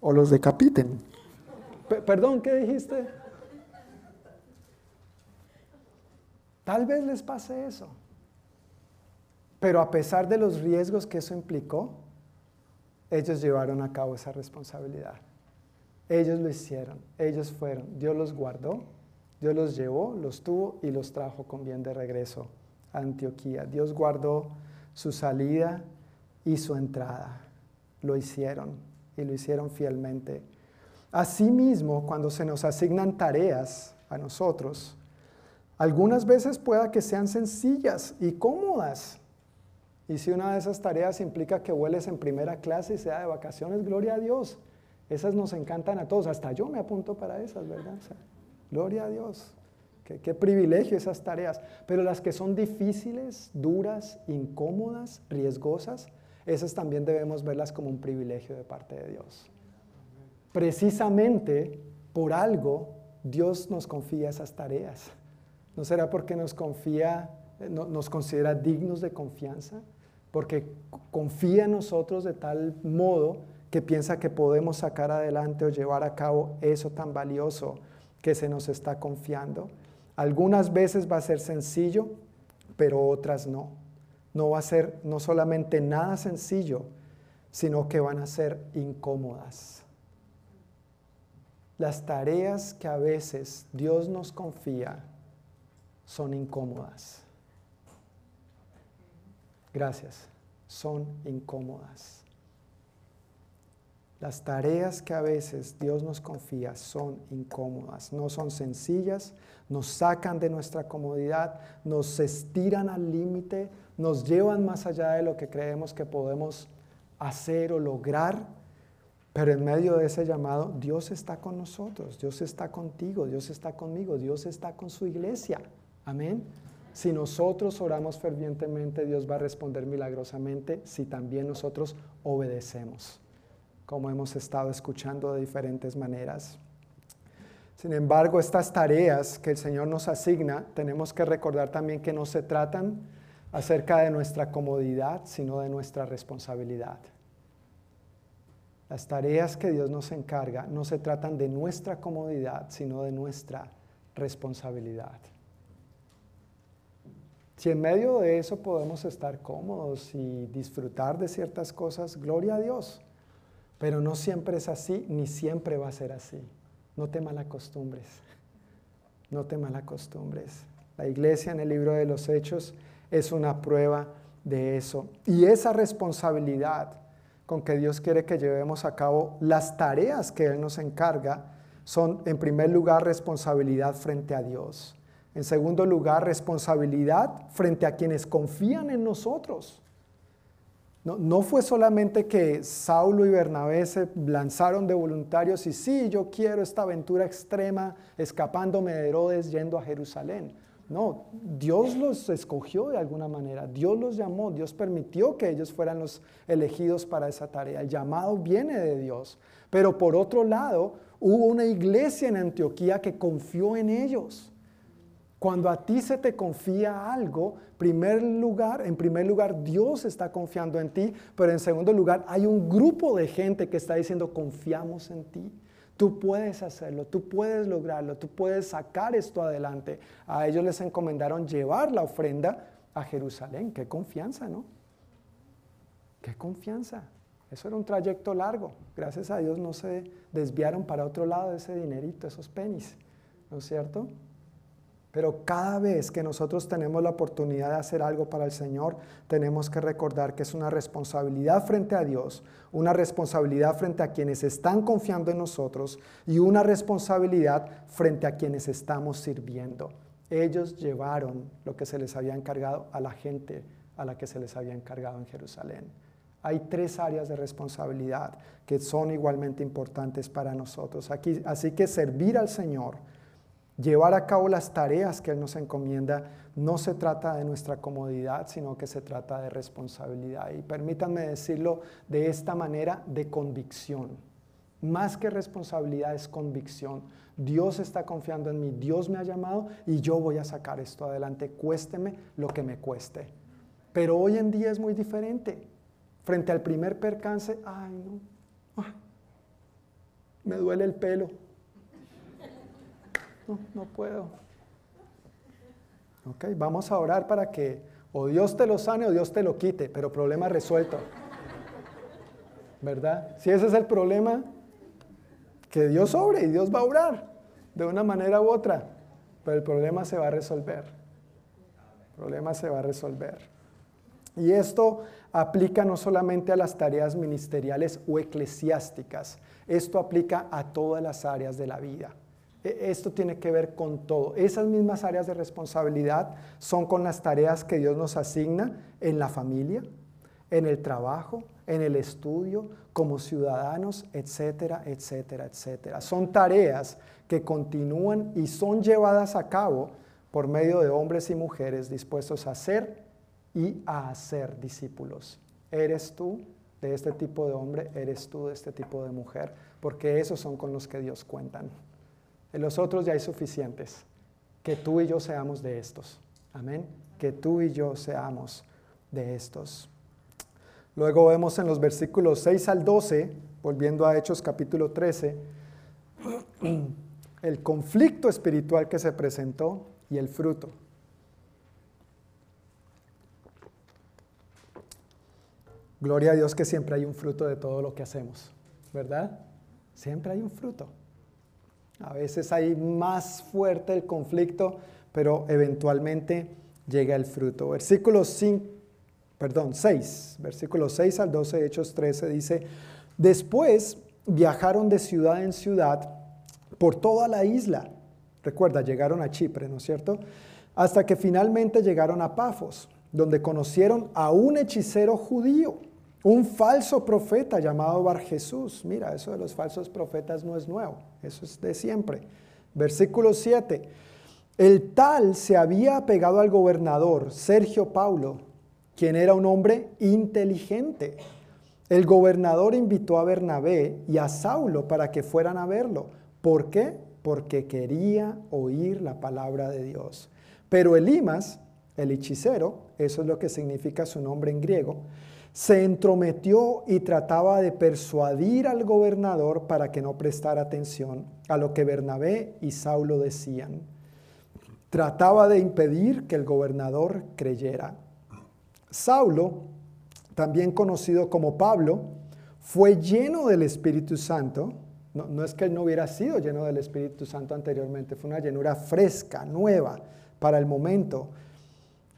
o los decapiten. perdón, ¿qué dijiste? Tal vez les pase eso. Pero a pesar de los riesgos que eso implicó, ellos llevaron a cabo esa responsabilidad. Ellos lo hicieron, ellos fueron, Dios los guardó, Dios los llevó, los tuvo y los trajo con bien de regreso a Antioquía. Dios guardó su salida y su entrada. Lo hicieron y lo hicieron fielmente. Asimismo, cuando se nos asignan tareas a nosotros, algunas veces pueda que sean sencillas y cómodas. Y si una de esas tareas implica que vueles en primera clase y sea de vacaciones, gloria a Dios. Esas nos encantan a todos. Hasta yo me apunto para esas, ¿verdad? gloria a Dios. Qué, qué privilegio esas tareas. Pero las que son difíciles, duras, incómodas, riesgosas, esas también debemos verlas como un privilegio de parte de Dios. Precisamente por algo Dios nos confía esas tareas. ¿No será porque nos confía, nos considera dignos de confianza? Porque confía en nosotros de tal modo que piensa que podemos sacar adelante o llevar a cabo eso tan valioso que se nos está confiando. Algunas veces va a ser sencillo, pero otras no. No va a ser no solamente nada sencillo, sino que van a ser incómodas. Las tareas que a veces Dios nos confía son incómodas. Gracias, son incómodas. Las tareas que a veces Dios nos confía son incómodas, no son sencillas, nos sacan de nuestra comodidad, nos estiran al límite, nos llevan más allá de lo que creemos que podemos hacer o lograr, pero en medio de ese llamado Dios está con nosotros, Dios está contigo, Dios está conmigo, Dios está con su iglesia. Amén. Si nosotros oramos fervientemente, Dios va a responder milagrosamente si también nosotros obedecemos, como hemos estado escuchando de diferentes maneras. Sin embargo, estas tareas que el Señor nos asigna, tenemos que recordar también que no se tratan acerca de nuestra comodidad, sino de nuestra responsabilidad. Las tareas que Dios nos encarga no se tratan de nuestra comodidad, sino de nuestra responsabilidad. Si en medio de eso podemos estar cómodos y disfrutar de ciertas cosas, gloria a Dios. Pero no siempre es así, ni siempre va a ser así. No te malacostumbres. No te malacostumbres. La iglesia en el libro de los Hechos es una prueba de eso. Y esa responsabilidad con que Dios quiere que llevemos a cabo las tareas que Él nos encarga son, en primer lugar, responsabilidad frente a Dios. En segundo lugar, responsabilidad frente a quienes confían en nosotros. No, fue solamente que Saulo y Bernabé se lanzaron de voluntarios y sí, yo quiero esta aventura extrema, escapándome de Herodes yendo a Jerusalén. No, Dios los escogió de alguna manera, Dios los llamó, Dios permitió que ellos fueran los elegidos para esa tarea. El llamado viene de Dios. Pero por otro lado, hubo una iglesia en Antioquía que confió en ellos. Cuando a ti se te confía algo, primer lugar, en primer lugar Dios está confiando en ti, pero en segundo lugar hay un grupo de gente que está diciendo confiamos en ti. Tú puedes hacerlo, tú puedes lograrlo, tú puedes sacar esto adelante. A ellos les encomendaron llevar la ofrenda a Jerusalén. Qué confianza, ¿no? Qué confianza. Eso era un trayecto largo. Gracias a Dios no se desviaron para otro lado de ese dinerito, esos penis, ¿no es cierto? Pero cada vez que nosotros tenemos la oportunidad de hacer algo para el Señor, tenemos que recordar que es una responsabilidad frente a Dios, una responsabilidad frente a quienes están confiando en nosotros y una responsabilidad frente a quienes estamos sirviendo. Ellos llevaron lo que se les había encargado a la gente a la que se les había encargado en Jerusalén. Hay tres áreas de responsabilidad que son igualmente importantes para nosotros. Aquí, así que servir al Señor llevar a cabo las tareas que Él nos encomienda, no se trata de nuestra comodidad, sino que se trata de responsabilidad. Y permítanme decirlo de esta manera, de convicción. Más que responsabilidad es convicción. Dios está confiando en mí, Dios me ha llamado y yo voy a sacar esto adelante, cuésteme lo que me cueste. Pero hoy en día es muy diferente. Frente al primer percance, ay no, ah, me duele el pelo, no, no puedo. Ok, vamos a orar para que o Dios te lo sane o Dios te lo quite, pero problema resuelto. ¿Verdad? Si ese es el problema, que Dios obre y Dios va a obrar de una manera u otra, pero el problema se va a resolver. El problema se va a resolver. Y esto aplica no solamente a las tareas ministeriales o eclesiásticas, esto aplica a todas las áreas de la vida. E, esto tiene que ver con todo. Esas mismas áreas de responsabilidad son con las tareas que Dios nos asigna en la familia, en el trabajo, en el estudio, como ciudadanos, etcétera, etcétera, etcétera. Son tareas que continúan y son llevadas a cabo por medio de hombres y mujeres dispuestos a ser y a hacer discípulos. ¿Eres tú de este tipo de hombre? ¿Eres tú de este tipo de mujer? Porque esos son con los que Dios cuentan. En los otros ya hay suficientes. Que tú y yo seamos de estos. Amén. Que tú y yo seamos de estos. Luego vemos en los versículos 6 al 12, volviendo a Hechos capítulo 13, el conflicto espiritual que se presentó y el fruto. Gloria a Dios que siempre hay un fruto de todo lo que hacemos, ¿verdad? Siempre hay un fruto. A veces hay más fuerte el conflicto, pero eventualmente llega el fruto. Versículo 5, perdón, 6, versículo 6 al 12, Hechos 13 dice, después viajaron de ciudad en ciudad por toda la isla. Recuerda, llegaron a Chipre, ¿no es cierto? Hasta que finalmente llegaron a Pafos, donde conocieron a un hechicero judío, un falso profeta llamado Bar Jesús. Mira, eso de los falsos profetas no es nuevo. Eso es de siempre. Versículo 7. El tal se había apegado al gobernador Sergio Paulo, quien era un hombre inteligente. El gobernador invitó a Bernabé y a Saulo para que fueran a verlo. ¿Por qué? Porque quería oír la palabra de Dios. Pero Elimas, el hechicero, eso es lo que significa su nombre en griego, se entrometió y trataba de persuadir al gobernador para que no prestara atención a lo que Bernabé y Saulo decían. Trataba de impedir que el gobernador creyera. Saulo, también conocido como Pablo, fue lleno del Espíritu Santo. No, no, es que él no hubiera sido lleno del Espíritu Santo anteriormente, fue una llenura fresca, nueva para el momento.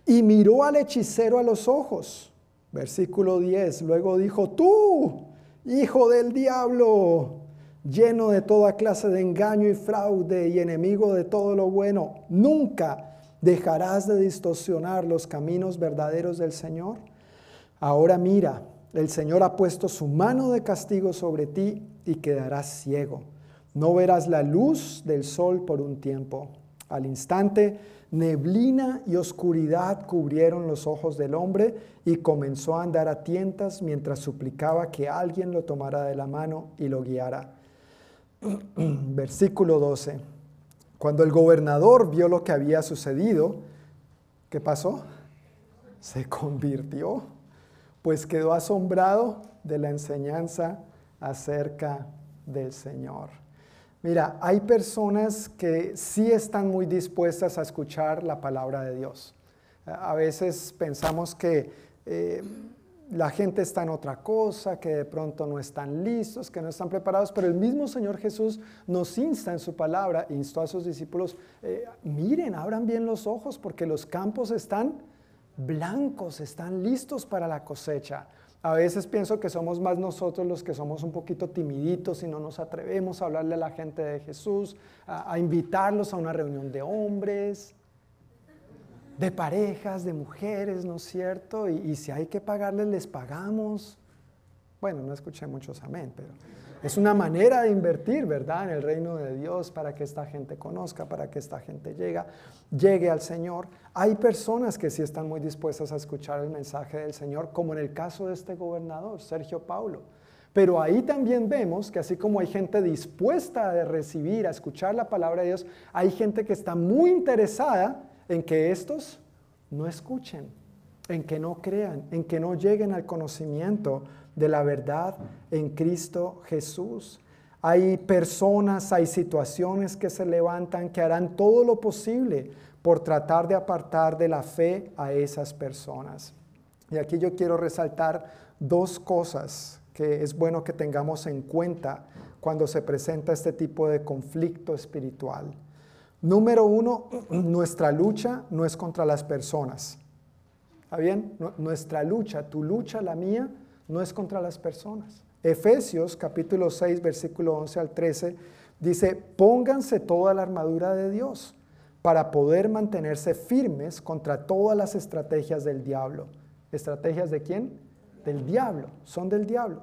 Y miró al hechicero a los ojos Versículo 10, luego dijo, tú, hijo del diablo, lleno de toda clase de engaño y fraude y enemigo de todo lo bueno, nunca dejarás de distorsionar los caminos verdaderos del Señor. Ahora mira, el Señor ha puesto su mano de castigo sobre ti y quedarás ciego. No verás la luz del sol por un tiempo. Al instante, neblina y oscuridad cubrieron los ojos del hombre y comenzó a andar a tientas mientras suplicaba que alguien lo tomara de la mano y lo guiara. Versículo 12. Cuando el gobernador vio lo que había sucedido, ¿qué pasó? Se convirtió, pues quedó asombrado de la enseñanza acerca del Señor. Mira, hay personas que sí están muy dispuestas a escuchar la palabra de Dios. A veces pensamos que eh, la gente está en otra cosa, que de pronto no están listos, que no están preparados, pero el mismo Señor Jesús nos insta en su palabra, instó a sus discípulos, eh, miren, abran bien los ojos porque los campos están blancos, están listos para la cosecha. A veces pienso que somos más nosotros los que somos un poquito timiditos y no nos atrevemos a hablarle a la gente de Jesús, a, invitarlos a una reunión de hombres, de parejas, de mujeres, ¿no es cierto? Y, y si hay que pagarles, les pagamos. Bueno, no escuché muchos amén, pero... Es una manera de invertir, ¿verdad? En el reino de Dios para que esta gente conozca, para que esta gente llegue, llegue al Señor. Hay personas que sí están muy dispuestas a escuchar el mensaje del Señor, como en el caso de este gobernador, Sergio Paulo. Pero ahí también vemos que así como hay gente dispuesta a recibir, a escuchar la palabra de Dios, hay gente que está muy interesada en que estos no escuchen, en que no crean, en que no lleguen al conocimiento de la verdad en Cristo Jesús. Hay personas, hay situaciones que se levantan que harán todo lo posible por tratar de apartar de la fe a esas personas. Y aquí yo quiero resaltar dos cosas que es bueno que tengamos en cuenta cuando se presenta este tipo de conflicto espiritual. Número uno, nuestra lucha no es contra las personas. ¿Está bien? Nuestra lucha, tu lucha, la mía, no es contra las personas. Efesios capítulo 6, versículo 11 al 13 dice, pónganse toda la armadura de Dios para poder mantenerse firmes contra todas las estrategias del diablo. ¿Estrategias de quién? Del diablo, son del diablo.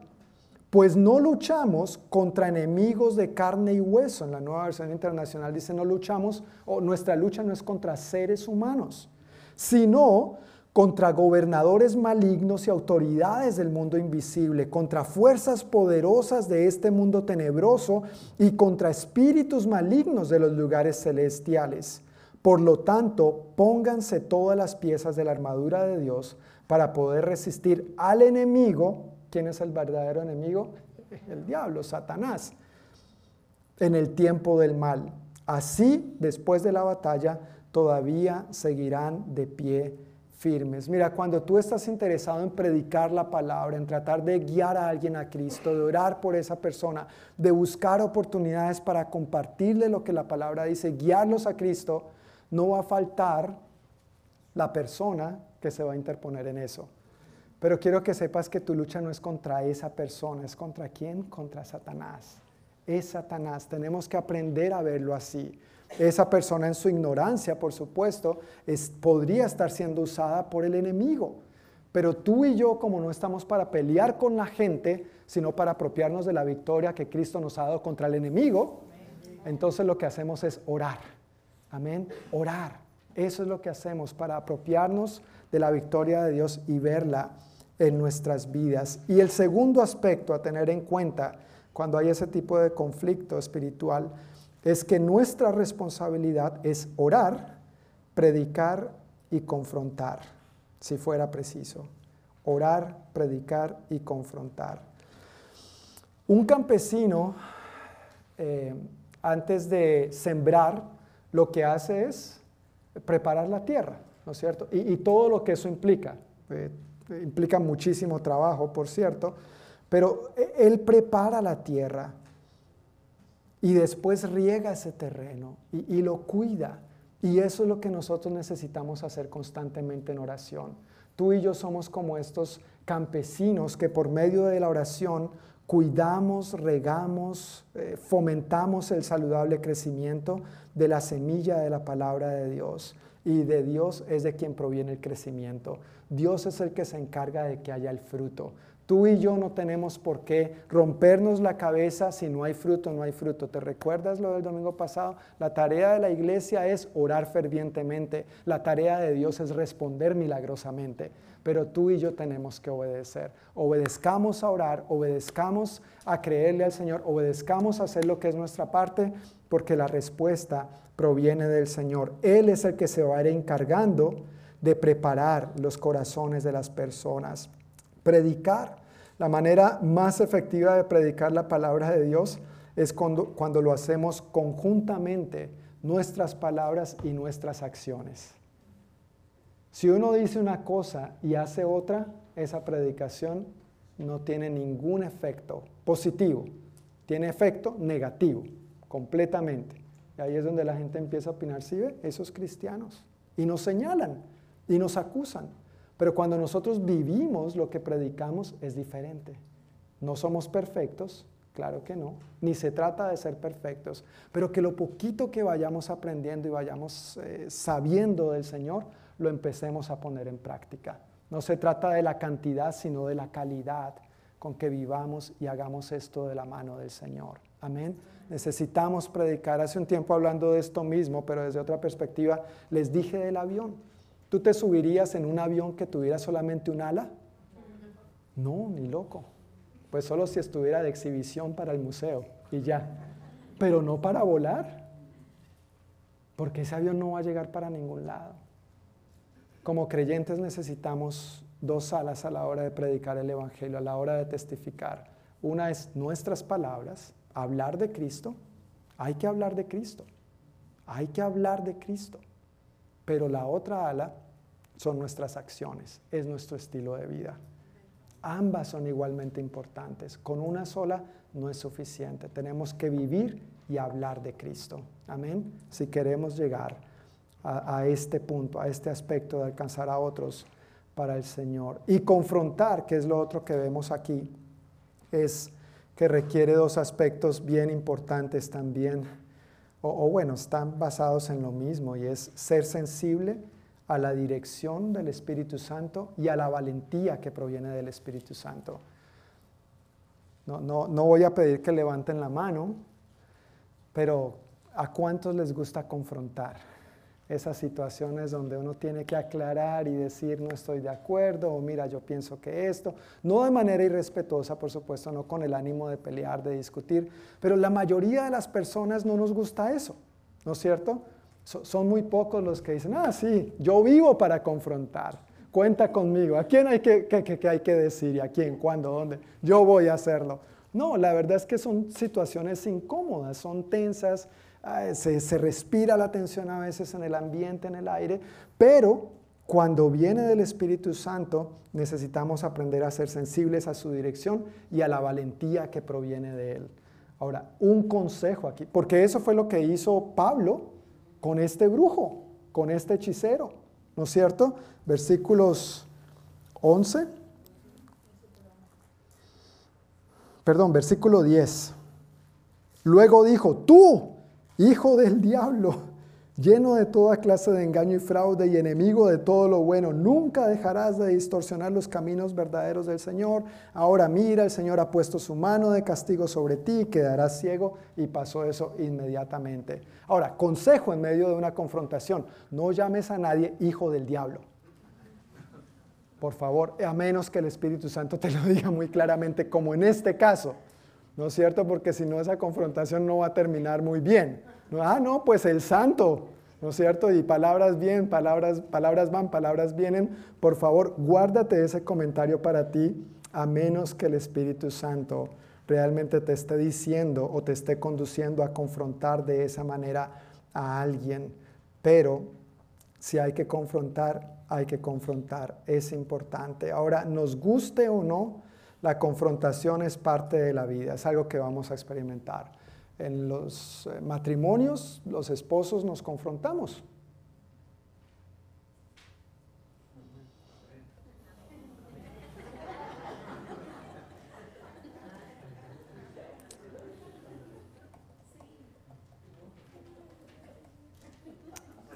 Pues no luchamos contra enemigos de carne y hueso. En la nueva versión internacional dice, no luchamos, o nuestra lucha no es contra seres humanos, sino contra gobernadores malignos y autoridades del mundo invisible, contra fuerzas poderosas de este mundo tenebroso y contra espíritus malignos de los lugares celestiales. Por lo tanto, pónganse todas las piezas de la armadura de Dios para poder resistir al enemigo. ¿Quién es el verdadero enemigo? El diablo, Satanás, en el tiempo del mal. Así, después de la batalla, todavía seguirán de pie firmes. Mira, cuando tú estás interesado en predicar la palabra, en tratar de guiar a alguien a Cristo, de orar por esa persona, de buscar oportunidades para compartirle lo que la palabra dice, guiarlos a Cristo, no va a faltar la persona que se va a interponer en eso. Pero quiero que sepas que tu lucha no es contra esa persona, es contra quién? Contra Satanás. Es Satanás. Tenemos que aprender a verlo así. Esa persona en su ignorancia, por supuesto, podría estar siendo usada por el enemigo. Pero tú y yo, como no estamos para pelear con la gente, sino para apropiarnos de la victoria que Cristo nos ha dado contra el enemigo, entonces lo que hacemos es orar. Amén. Orar. Eso es lo que hacemos para apropiarnos de la victoria de Dios y verla en nuestras vidas. Y el segundo aspecto a tener en cuenta cuando hay ese tipo de conflicto espiritual es que nuestra responsabilidad es orar, predicar y confrontar, si fuera preciso. Orar, predicar y confrontar. Un campesino, eh, antes de sembrar, lo que hace es preparar la tierra, ¿no es cierto? Y, todo lo que eso implica. Eh, implica muchísimo trabajo, por cierto, pero eh, él prepara la tierra y después riega ese terreno y, lo cuida. Y eso es lo que nosotros necesitamos hacer constantemente en oración. Tú y yo somos como estos campesinos que por medio de la oración cuidamos, regamos, eh, fomentamos el saludable crecimiento de la semilla de la palabra de Dios. Y de Dios es de quien proviene el crecimiento. Dios es el que se encarga de que haya el fruto. Tú y yo no tenemos por qué rompernos la cabeza si no hay fruto, no hay fruto. ¿Te recuerdas lo del domingo pasado? La tarea de la iglesia es orar fervientemente. La tarea de Dios es responder milagrosamente. Pero tú y yo tenemos que obedecer. Obedezcamos a orar, obedezcamos a creerle al Señor, obedezcamos a hacer lo que es nuestra parte, porque la respuesta proviene del Señor. Él es el que se va a ir encargando de preparar los corazones de las personas predicar. La manera más efectiva de predicar la palabra de Dios es cuando, cuando lo hacemos conjuntamente, nuestras palabras y nuestras acciones. Si uno dice una cosa y hace otra, esa predicación no tiene ningún efecto positivo, tiene efecto negativo, completamente. Y ahí es donde la gente empieza a opinar, si ve, esos cristianos, y nos señalan y nos acusan. Pero cuando nosotros vivimos lo que predicamos es diferente. No somos perfectos, claro que no, ni se trata de ser perfectos, pero que lo poquito que vayamos aprendiendo y vayamos eh, sabiendo del Señor, lo empecemos a poner en práctica. No se trata de la cantidad, sino de la calidad con que vivamos y hagamos esto de la mano del Señor. Amén. Necesitamos predicar. Hace un tiempo hablando de esto mismo, pero desde otra perspectiva, les dije del avión. ¿Tú te subirías en un avión que tuviera solamente un ala? No, ni loco. Pues solo si estuviera de exhibición para el museo y ya. Pero no para volar. Porque ese avión no va a llegar para ningún lado. Como creyentes necesitamos dos alas a la hora de predicar el Evangelio, a la hora de testificar. Una es nuestras palabras, hablar de Cristo. Hay que hablar de Cristo. Hay que hablar de Cristo. Pero la otra ala son nuestras acciones, es nuestro estilo de vida. Ambas son igualmente importantes. Con una sola no es suficiente. Tenemos que vivir y hablar de Cristo. Amén. Si queremos llegar a, este punto, a este aspecto de alcanzar a otros para el Señor. Y confrontar, que es lo otro que vemos aquí, es que requiere dos aspectos bien importantes también o, bueno, están basados en lo mismo y es ser sensible a la dirección del Espíritu Santo y a la valentía que proviene del Espíritu Santo. No, no, no voy a pedir que levanten la mano, pero ¿a cuántos les gusta confrontar? Esas situaciones donde uno tiene que aclarar y decir no estoy de acuerdo o mira yo pienso que esto, no de manera irrespetuosa por supuesto, no con el ánimo de pelear, de discutir, pero la mayoría de las personas no nos gusta eso, ¿no es cierto? son muy pocos los que dicen, ah sí, yo vivo para confrontar, cuenta conmigo, ¿a quién hay que, hay que decir y a quién, cuándo, dónde? Yo voy a hacerlo. No, la verdad es que son situaciones incómodas, son tensas, se, respira la tensión a veces en el ambiente, en el aire, pero cuando viene del Espíritu Santo necesitamos aprender a ser sensibles a su dirección y a la valentía que proviene de Él. Ahora, un consejo aquí, porque eso fue lo que hizo Pablo con este brujo, con este hechicero, ¿no es cierto? Versículos 11. Perdón, versículo 10. Luego dijo, tú, hijo del diablo, lleno de toda clase de engaño y fraude y enemigo de todo lo bueno, nunca dejarás de distorsionar los caminos verdaderos del Señor. Ahora mira, el Señor ha puesto su mano de castigo sobre ti, quedarás ciego y pasó eso inmediatamente. Ahora, consejo en medio de una confrontación, no llames a nadie hijo del diablo. Por favor, a menos que el Espíritu Santo te lo diga muy claramente, como en este caso. ¿No es cierto? Porque si no, esa confrontación no va a terminar muy bien. Ah, no, pues el santo, ¿no es cierto? Y palabras bien, palabras, palabras van, palabras vienen. Por favor, guárdate ese comentario para ti, a menos que el Espíritu Santo realmente te esté diciendo o te esté conduciendo a confrontar de esa manera a alguien. Pero si hay que confrontar, hay que confrontar. Es importante. Ahora, nos guste o no, la confrontación es parte de la vida, es algo que vamos a experimentar. En los eh, matrimonios, los esposos nos confrontamos.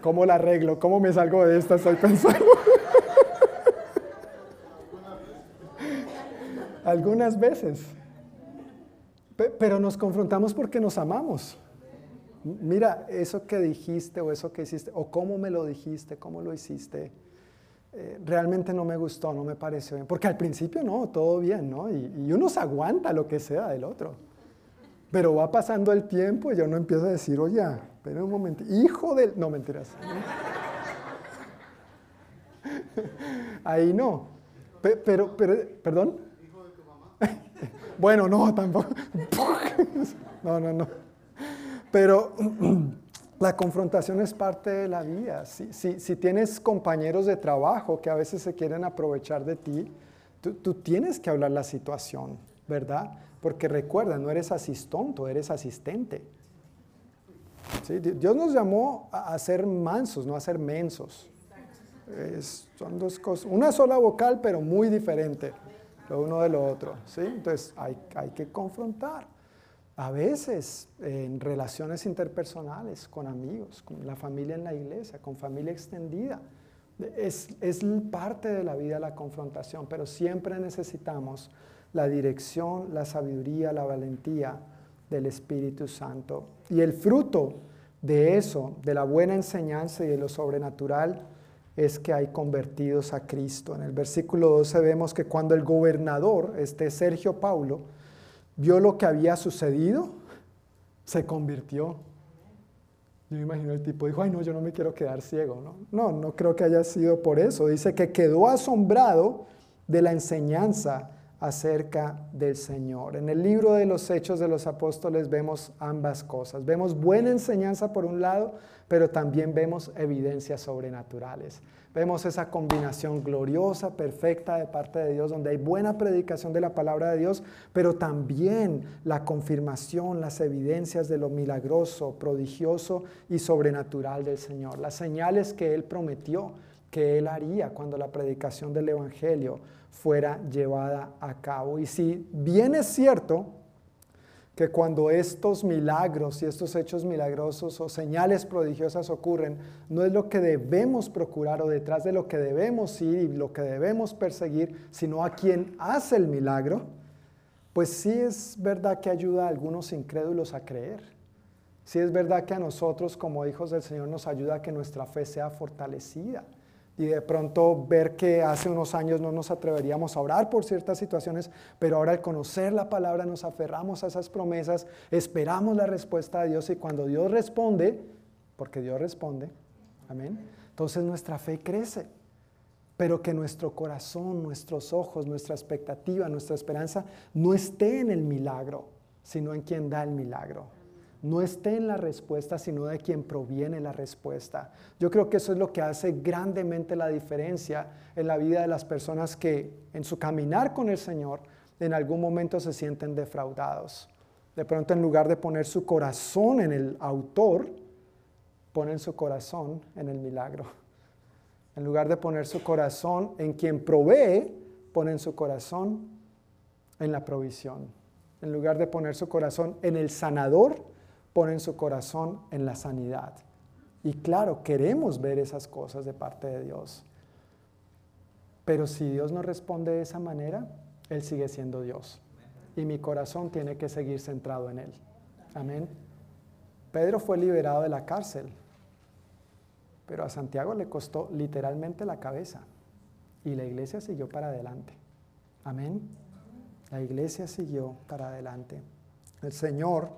¿Cómo la arreglo? ¿Cómo me salgo de esta? Estoy pensando. Algunas veces. Pero nos confrontamos porque nos amamos. Mira, eso que dijiste o eso que hiciste, o cómo me lo dijiste, cómo lo hiciste, eh, realmente no me gustó, no me pareció bien. Porque al principio no, todo bien, ¿no? Y, uno se aguanta lo que sea del otro. Pero va pasando el tiempo y yo no empiezo a decir, oye, espera un momento, hijo del... No, mentiras. Ahí no. Pero, pero, perdón. Bueno, no, tampoco. No, no, no. Pero la confrontación es parte de la vida. Si, si, si, tienes compañeros de trabajo que a veces se quieren aprovechar de ti, tú, tienes que hablar la situación, ¿verdad? Porque recuerda, no eres asistonto, eres asistente. ¿Sí? Dios nos llamó a, ser mansos, no a ser mensos. Son dos cosas, una sola vocal, pero muy diferente uno de lo otro. ¿sí? Entonces hay, hay que confrontar. A veces en relaciones interpersonales, con amigos, con la familia en la iglesia, con familia extendida. Es, es parte de la vida la confrontación, pero siempre necesitamos la dirección, la sabiduría, la valentía del Espíritu Santo. Y el fruto de eso, de la buena enseñanza y de lo sobrenatural, es que hay convertidos a Cristo. En el versículo 12 vemos que cuando el gobernador, este Sergio Paulo, vio lo que había sucedido, se convirtió. Yo me imagino el tipo dijo, ay no, yo no me quiero quedar ciego. No, no, no creo que haya sido por eso. Dice que quedó asombrado de la enseñanza acerca del Señor. En el libro de los Hechos de los Apóstoles vemos ambas cosas. Vemos buena enseñanza por un lado, pero también vemos evidencias sobrenaturales. Vemos esa combinación gloriosa, perfecta de parte de Dios, donde hay buena predicación de la palabra de Dios, pero también la confirmación, las evidencias de lo milagroso, prodigioso y sobrenatural del Señor. Las señales que Él prometió que Él haría cuando la predicación del Evangelio fuera llevada a cabo. Y si bien es cierto que cuando estos milagros y estos hechos milagrosos o señales prodigiosas ocurren, no es lo que debemos procurar o detrás de lo que debemos ir y lo que debemos perseguir, sino a quien hace el milagro, pues sí es verdad que ayuda a algunos incrédulos a creer. Sí es verdad que a nosotros como hijos del Señor nos ayuda a que nuestra fe sea fortalecida y de pronto ver que hace unos años no nos atreveríamos a orar por ciertas situaciones, pero ahora al conocer la palabra nos aferramos a esas promesas, esperamos la respuesta de Dios y cuando Dios responde, porque Dios responde, amén, entonces nuestra fe crece, pero que nuestro corazón, nuestros ojos, nuestra expectativa, nuestra esperanza no esté en el milagro, sino en quien da el milagro no esté en la respuesta, sino de quien proviene la respuesta. Yo creo que eso es lo que hace grandemente la diferencia en la vida de las personas que en su caminar con el Señor en algún momento se sienten defraudados. De pronto en lugar de poner su corazón en el autor, ponen su corazón en el milagro. En lugar de poner su corazón en quien provee, ponen su corazón en la provisión. En lugar de poner su corazón en el sanador, ponen su corazón en la sanidad. Y claro, queremos ver esas cosas de parte de Dios. Pero si Dios no responde de esa manera, Él sigue siendo Dios. Y mi corazón tiene que seguir centrado en Él. Amén. Pedro fue liberado de la cárcel, pero a Santiago le costó literalmente la cabeza. Y la iglesia siguió para adelante. Amén. La iglesia siguió para adelante. El Señor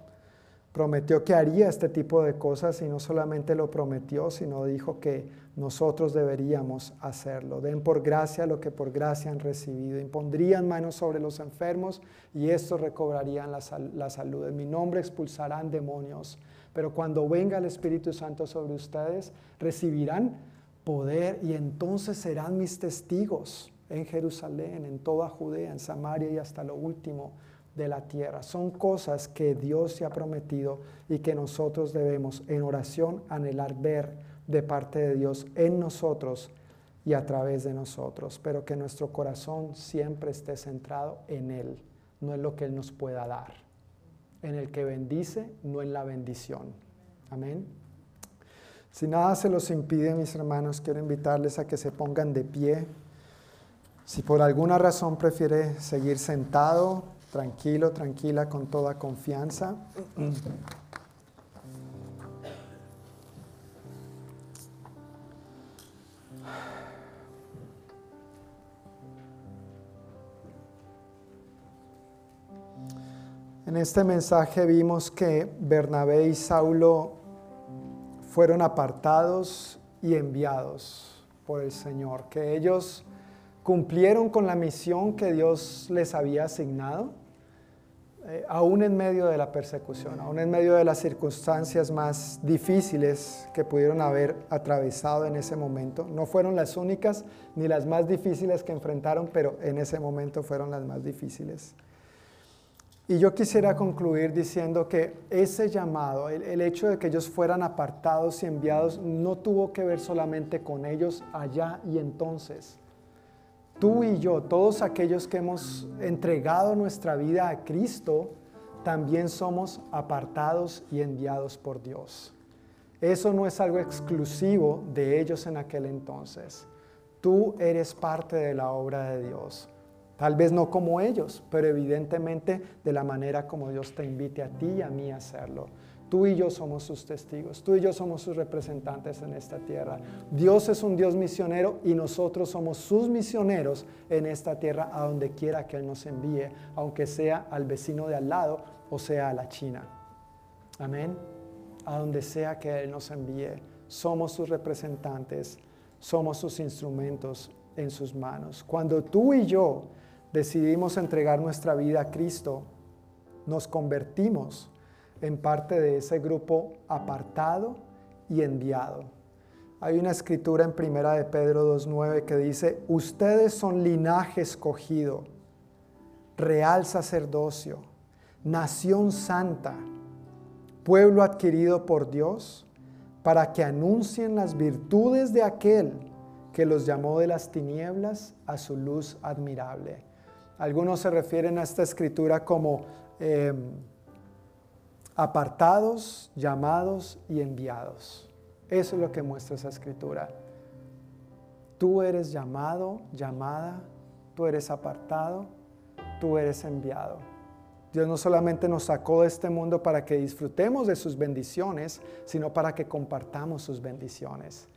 prometió que haría este tipo de cosas y no solamente lo prometió, sino dijo que nosotros deberíamos hacerlo. Den por gracia lo que por gracia han recibido. Impondrían manos sobre los enfermos y estos recobrarían la, la salud. En mi nombre expulsarán demonios. Pero cuando venga el Espíritu Santo sobre ustedes, recibirán poder y entonces serán mis testigos en Jerusalén, en toda Judea, en Samaria y hasta lo último de la tierra. Son cosas que Dios se ha prometido y que nosotros debemos en oración anhelar ver de parte de Dios en nosotros y a través de nosotros, pero que nuestro corazón siempre esté centrado en Él, no en lo que Él nos pueda dar, en el que bendice, no en la bendición. Amén. Si nada se los impide, mis hermanos, quiero invitarles a que se pongan de pie. Si por alguna razón prefiere seguir sentado, tranquilo, tranquila, con toda confianza. En este mensaje vimos que Bernabé y Saulo fueron apartados y enviados por el Señor, que ellos cumplieron con la misión que Dios les había asignado, eh, aún en medio de la persecución, aún en medio de las circunstancias más difíciles que pudieron haber atravesado en ese momento. No fueron las únicas ni las más difíciles que enfrentaron, pero en ese momento fueron las más difíciles. Y yo quisiera concluir diciendo que ese llamado, el, el, hecho de que ellos fueran apartados y enviados, no tuvo que ver solamente con ellos allá y entonces. Tú y yo, todos aquellos que hemos entregado nuestra vida a Cristo, también somos apartados y enviados por Dios. Eso no es algo exclusivo de ellos en aquel entonces. Tú eres parte de la obra de Dios. Tal vez no como ellos, pero evidentemente de la manera como Dios te invite a ti y a mí a hacerlo. Tú y yo somos sus testigos, tú y yo somos sus representantes en esta tierra. Dios es un Dios misionero y nosotros somos sus misioneros en esta tierra a donde quiera que Él nos envíe, aunque sea al vecino de al lado o sea a la China. Amén. A donde sea que Él nos envíe, somos sus representantes, somos sus instrumentos en sus manos. Cuando tú y yo decidimos entregar nuestra vida a Cristo, nos convertimos en parte de ese grupo apartado y enviado. Hay una escritura en Primera de Pedro 2.9 que dice, ustedes son linaje escogido, real sacerdocio, nación santa, pueblo adquirido por Dios, para que anuncien las virtudes de aquel que los llamó de las tinieblas a su luz admirable. Algunos se refieren a esta escritura como eh, apartados, llamados y enviados. Eso es lo que muestra esa escritura. Tú eres llamado, llamada, tú eres apartado, tú eres enviado. Dios no solamente nos sacó de este mundo para que disfrutemos de sus bendiciones, sino para que compartamos sus bendiciones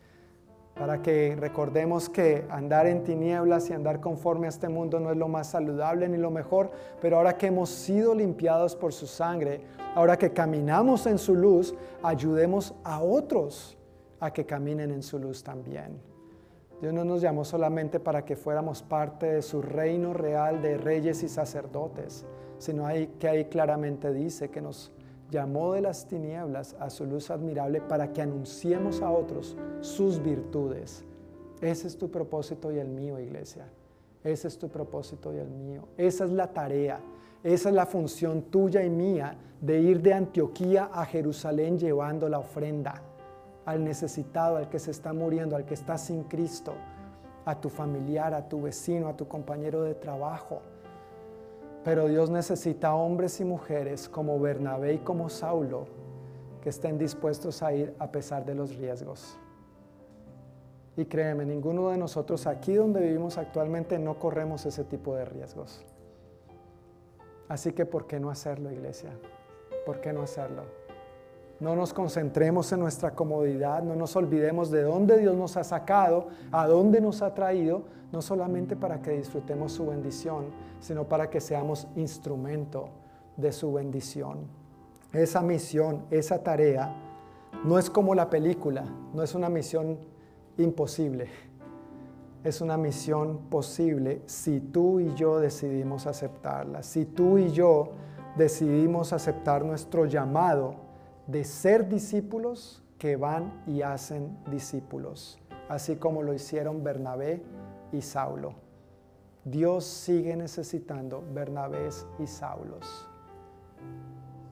para que recordemos que andar en tinieblas y andar conforme a este mundo no es lo más saludable ni lo mejor, pero ahora que hemos sido limpiados por su sangre, ahora que caminamos en su luz, ayudemos a otros a que caminen en su luz también. Dios no nos llamó solamente para que fuéramos parte de su reino real de reyes y sacerdotes, sino que ahí claramente dice que nos llamó de las tinieblas a su luz admirable para que anunciemos a otros sus virtudes. Ese es tu propósito y el mío, iglesia. Ese es tu propósito y el mío. Esa es la tarea. Esa es la función tuya y mía de ir de Antioquía a Jerusalén llevando la ofrenda al necesitado, al que se está muriendo, al que está sin Cristo, a tu familiar, a tu vecino, a tu compañero de trabajo pero Dios necesita hombres y mujeres como Bernabé y como Saulo que estén dispuestos a ir a pesar de los riesgos. Y créeme, ninguno de nosotros aquí donde vivimos actualmente no corremos ese tipo de riesgos. Así que, ¿por qué no hacerlo, iglesia? ¿Por qué no hacerlo? No nos concentremos en nuestra comodidad, no nos olvidemos de dónde Dios nos ha sacado, a dónde nos ha traído, no solamente para que disfrutemos su bendición, sino para que seamos instrumento de su bendición. Esa misión, esa tarea, no es como la película, no es una misión imposible, es una misión posible si tú y yo decidimos aceptarla, si tú y yo decidimos aceptar nuestro llamado de ser discípulos que van y hacen discípulos, así como lo hicieron Bernabé y Saulo. Dios sigue necesitando Bernabés y Saulos.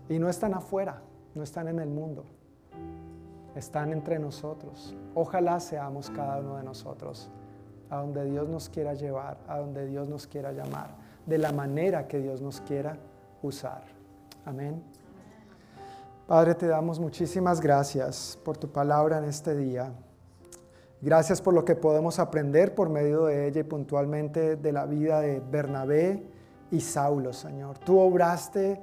Y no están afuera, no están en el mundo, están entre nosotros. Ojalá seamos cada uno de nosotros a donde Dios nos quiera llevar, a donde Dios nos quiera llamar, de la manera que Dios nos quiera usar. Amén. Padre, te damos muchísimas gracias por tu palabra en este día. Gracias por lo que podemos aprender por medio de ella y puntualmente de la vida de Bernabé y Saulo, Señor. Tú obraste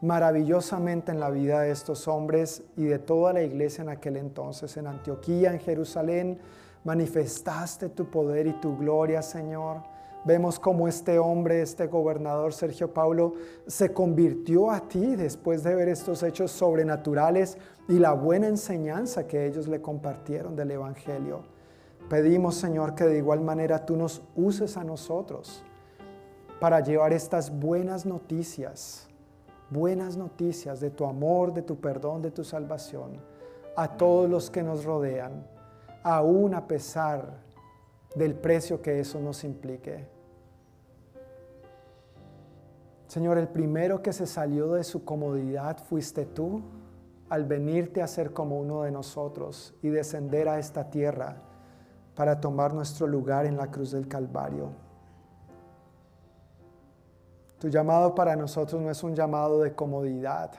maravillosamente en la vida de estos hombres y de toda la iglesia en aquel entonces, en Antioquía, en Jerusalén. Manifestaste tu poder y tu gloria, Señor. Vemos cómo este hombre, este gobernador Sergio Paulo, se convirtió a ti después de ver estos hechos sobrenaturales y la buena enseñanza que ellos le compartieron del Evangelio. Pedimos, Señor, que de igual manera tú nos uses a nosotros para llevar estas buenas noticias, buenas noticias de tu amor, de tu perdón, de tu salvación a todos los que nos rodean, aún a pesar del precio que eso nos implique. Señor, el primero que se salió de su comodidad fuiste tú al venirte a ser como uno de nosotros y descender a esta tierra para tomar nuestro lugar en la cruz del Calvario. Tu llamado para nosotros no es un llamado de comodidad,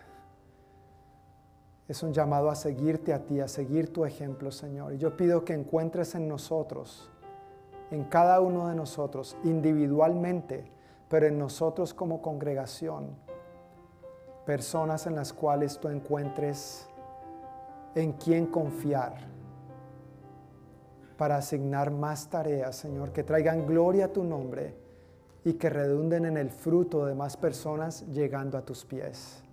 es un llamado a seguirte a ti, a seguir tu ejemplo, Señor. Y yo pido que encuentres en nosotros en cada uno de nosotros individualmente, pero en nosotros como congregación, personas en las cuales tú encuentres en quién confiar para asignar más tareas, Señor, que traigan gloria a tu nombre y que redunden en el fruto de más personas llegando a tus pies.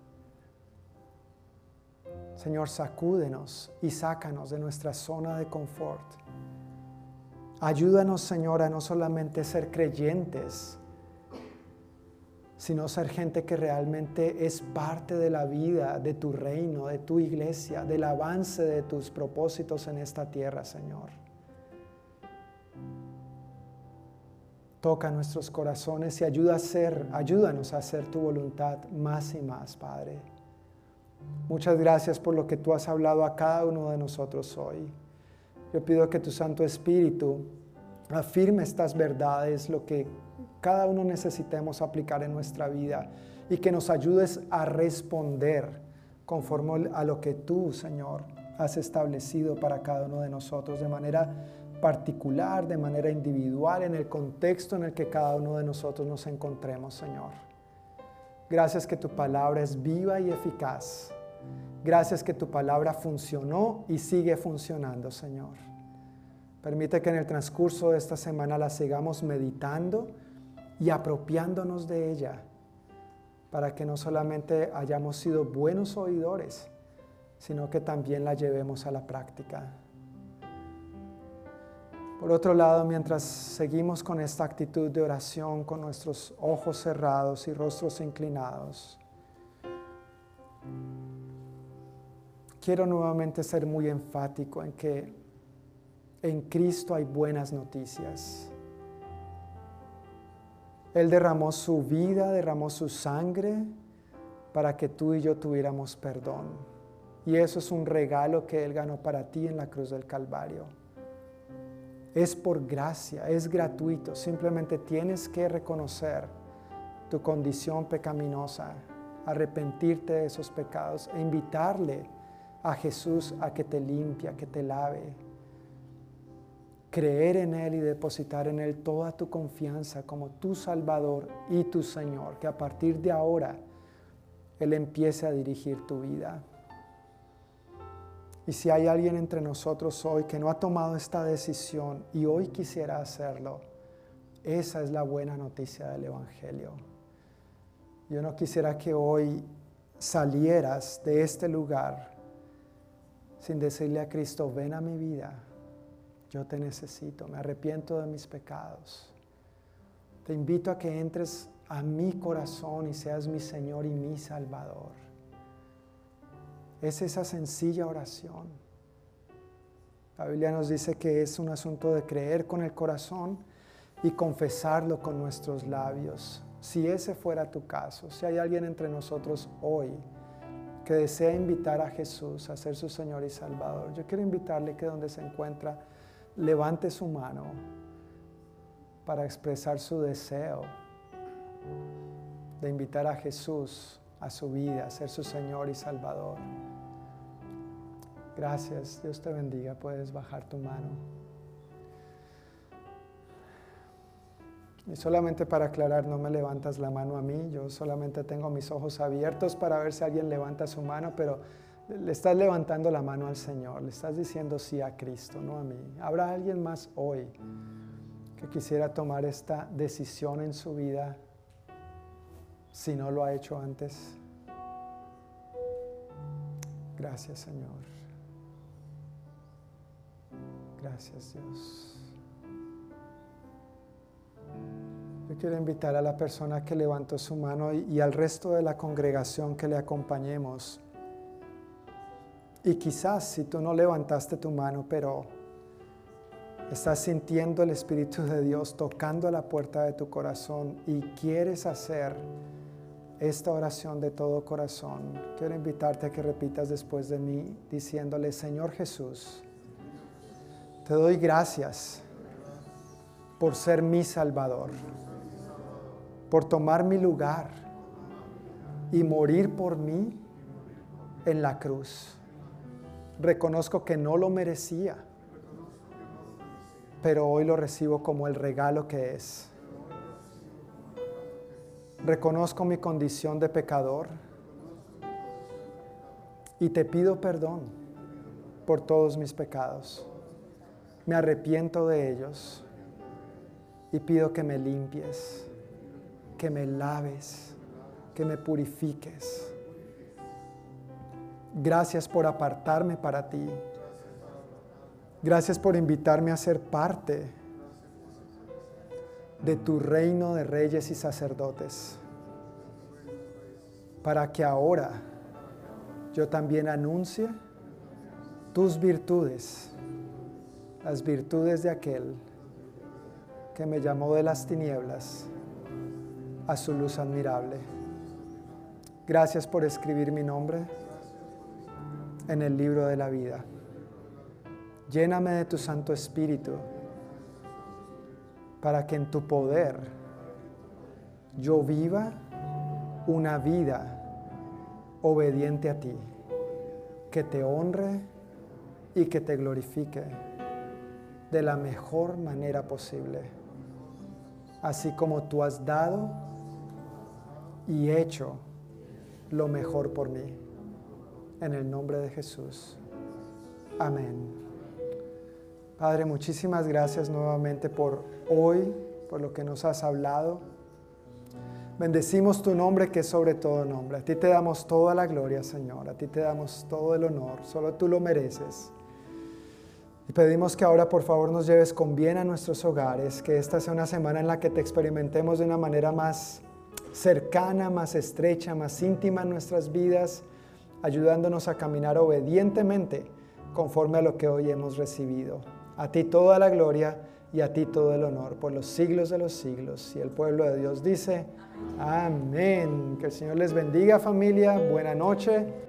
Señor, sacúdenos y sácanos de nuestra zona de confort Ayúdanos, Señor, a no solamente ser creyentes, sino ser gente que realmente es parte de la vida, de tu reino, de tu iglesia, del avance de tus propósitos en esta tierra, Señor. Toca nuestros corazones y ayuda a ser, ayúdanos a hacer tu voluntad más y más, Padre. Muchas gracias por lo que tú has hablado a cada uno de nosotros hoy. Yo pido que tu Santo Espíritu afirme estas verdades, lo que cada uno necesitemos aplicar en nuestra vida y que nos ayudes a responder conforme a lo que tú, Señor, has establecido para cada uno de nosotros de manera particular, de manera individual, en el contexto en el que cada uno de nosotros nos encontremos, Señor. Gracias que tu palabra es viva y eficaz Gracias que tu palabra funcionó y sigue funcionando, Señor. Permite que en el transcurso de esta semana la sigamos meditando y apropiándonos de ella, para que no solamente hayamos sido buenos oidores, sino que también la llevemos a la práctica. Por otro lado, mientras seguimos con esta actitud de oración, con nuestros ojos cerrados y rostros inclinados, quiero nuevamente ser muy enfático en que en Cristo hay buenas noticias. Él derramó su vida, derramó su sangre para que tú y yo tuviéramos perdón. Y eso es un regalo que Él ganó para ti en la cruz del Calvario. Es por gracia, es gratuito. Simplemente tienes que reconocer tu condición pecaminosa, arrepentirte de esos pecados e invitarle a Jesús a que te limpie, a que te lave. Creer en Él y depositar en Él toda tu confianza como tu Salvador y tu Señor. Que a partir de ahora Él empiece a dirigir tu vida. Y si hay alguien entre nosotros hoy que no ha tomado esta decisión y hoy quisiera hacerlo, esa es la buena noticia del Evangelio. Yo no quisiera que hoy salieras de este lugar sin decirle a Cristo, ven a mi vida, yo te necesito, me arrepiento de mis pecados. Te invito a que entres a mi corazón y seas mi Señor y mi Salvador. Es esa sencilla oración. La Biblia nos dice que es un asunto de creer con el corazón y confesarlo con nuestros labios. Si ese fuera tu caso, si hay alguien entre nosotros hoy, que desea invitar a Jesús a ser su Señor y Salvador, yo quiero invitarle que donde se encuentra, levante su mano para expresar su deseo de invitar a Jesús a su vida, a ser su Señor y Salvador. Gracias, Dios te bendiga. Puedes bajar tu mano. Y solamente para aclarar, no me levantas la mano a mí, yo solamente tengo mis ojos abiertos para ver si alguien levanta su mano, pero le estás levantando la mano al Señor, le estás diciendo sí a Cristo, no a mí. ¿Habrá alguien más hoy que quisiera tomar esta decisión en su vida si no lo ha hecho antes? Gracias Señor. Gracias Dios. Yo quiero invitar a la persona que levantó su mano y, al resto de la congregación que le acompañemos. Y quizás si tú no levantaste tu mano, pero estás sintiendo el Espíritu de Dios tocando la puerta de tu corazón y quieres hacer esta oración de todo corazón, quiero invitarte a que repitas después de mí diciéndole, Señor Jesús, te doy gracias por ser mi Salvador, por tomar mi lugar y morir por mí en la cruz. Reconozco que no lo merecía, pero hoy lo recibo como el regalo que es. Reconozco mi condición de pecador y te pido perdón por todos mis pecados. Me arrepiento de ellos y pido que me limpies, que me laves, que me purifiques. Gracias por apartarme para ti. Gracias por invitarme a ser parte de tu reino de reyes y sacerdotes, para que ahora yo también anuncie tus virtudes, las virtudes de aquel que me llamó de las tinieblas a su luz admirable. Gracias por escribir mi nombre en el libro de la vida. Lléname de tu Santo Espíritu para que en tu poder yo viva una vida obediente a ti, que te honre y que te glorifique de la mejor manera posible, así como tú has dado y hecho lo mejor por mí. En el nombre de Jesús. Amén. Padre, muchísimas gracias nuevamente por hoy, por lo que nos has hablado. Bendecimos tu nombre que es sobre todo nombre. A ti te damos toda la gloria, Señor. A ti te damos todo el honor. Solo tú lo mereces. Y pedimos que ahora por favor nos lleves con bien a nuestros hogares, que esta sea una semana en la que te experimentemos de una manera más cercana, más estrecha, más íntima en nuestras vidas, ayudándonos a caminar obedientemente conforme a lo que hoy hemos recibido. A ti toda la gloria y a ti todo el honor por los siglos de los siglos. Y el pueblo de Dios dice, amén. Que el Señor les bendiga familia, buena noche.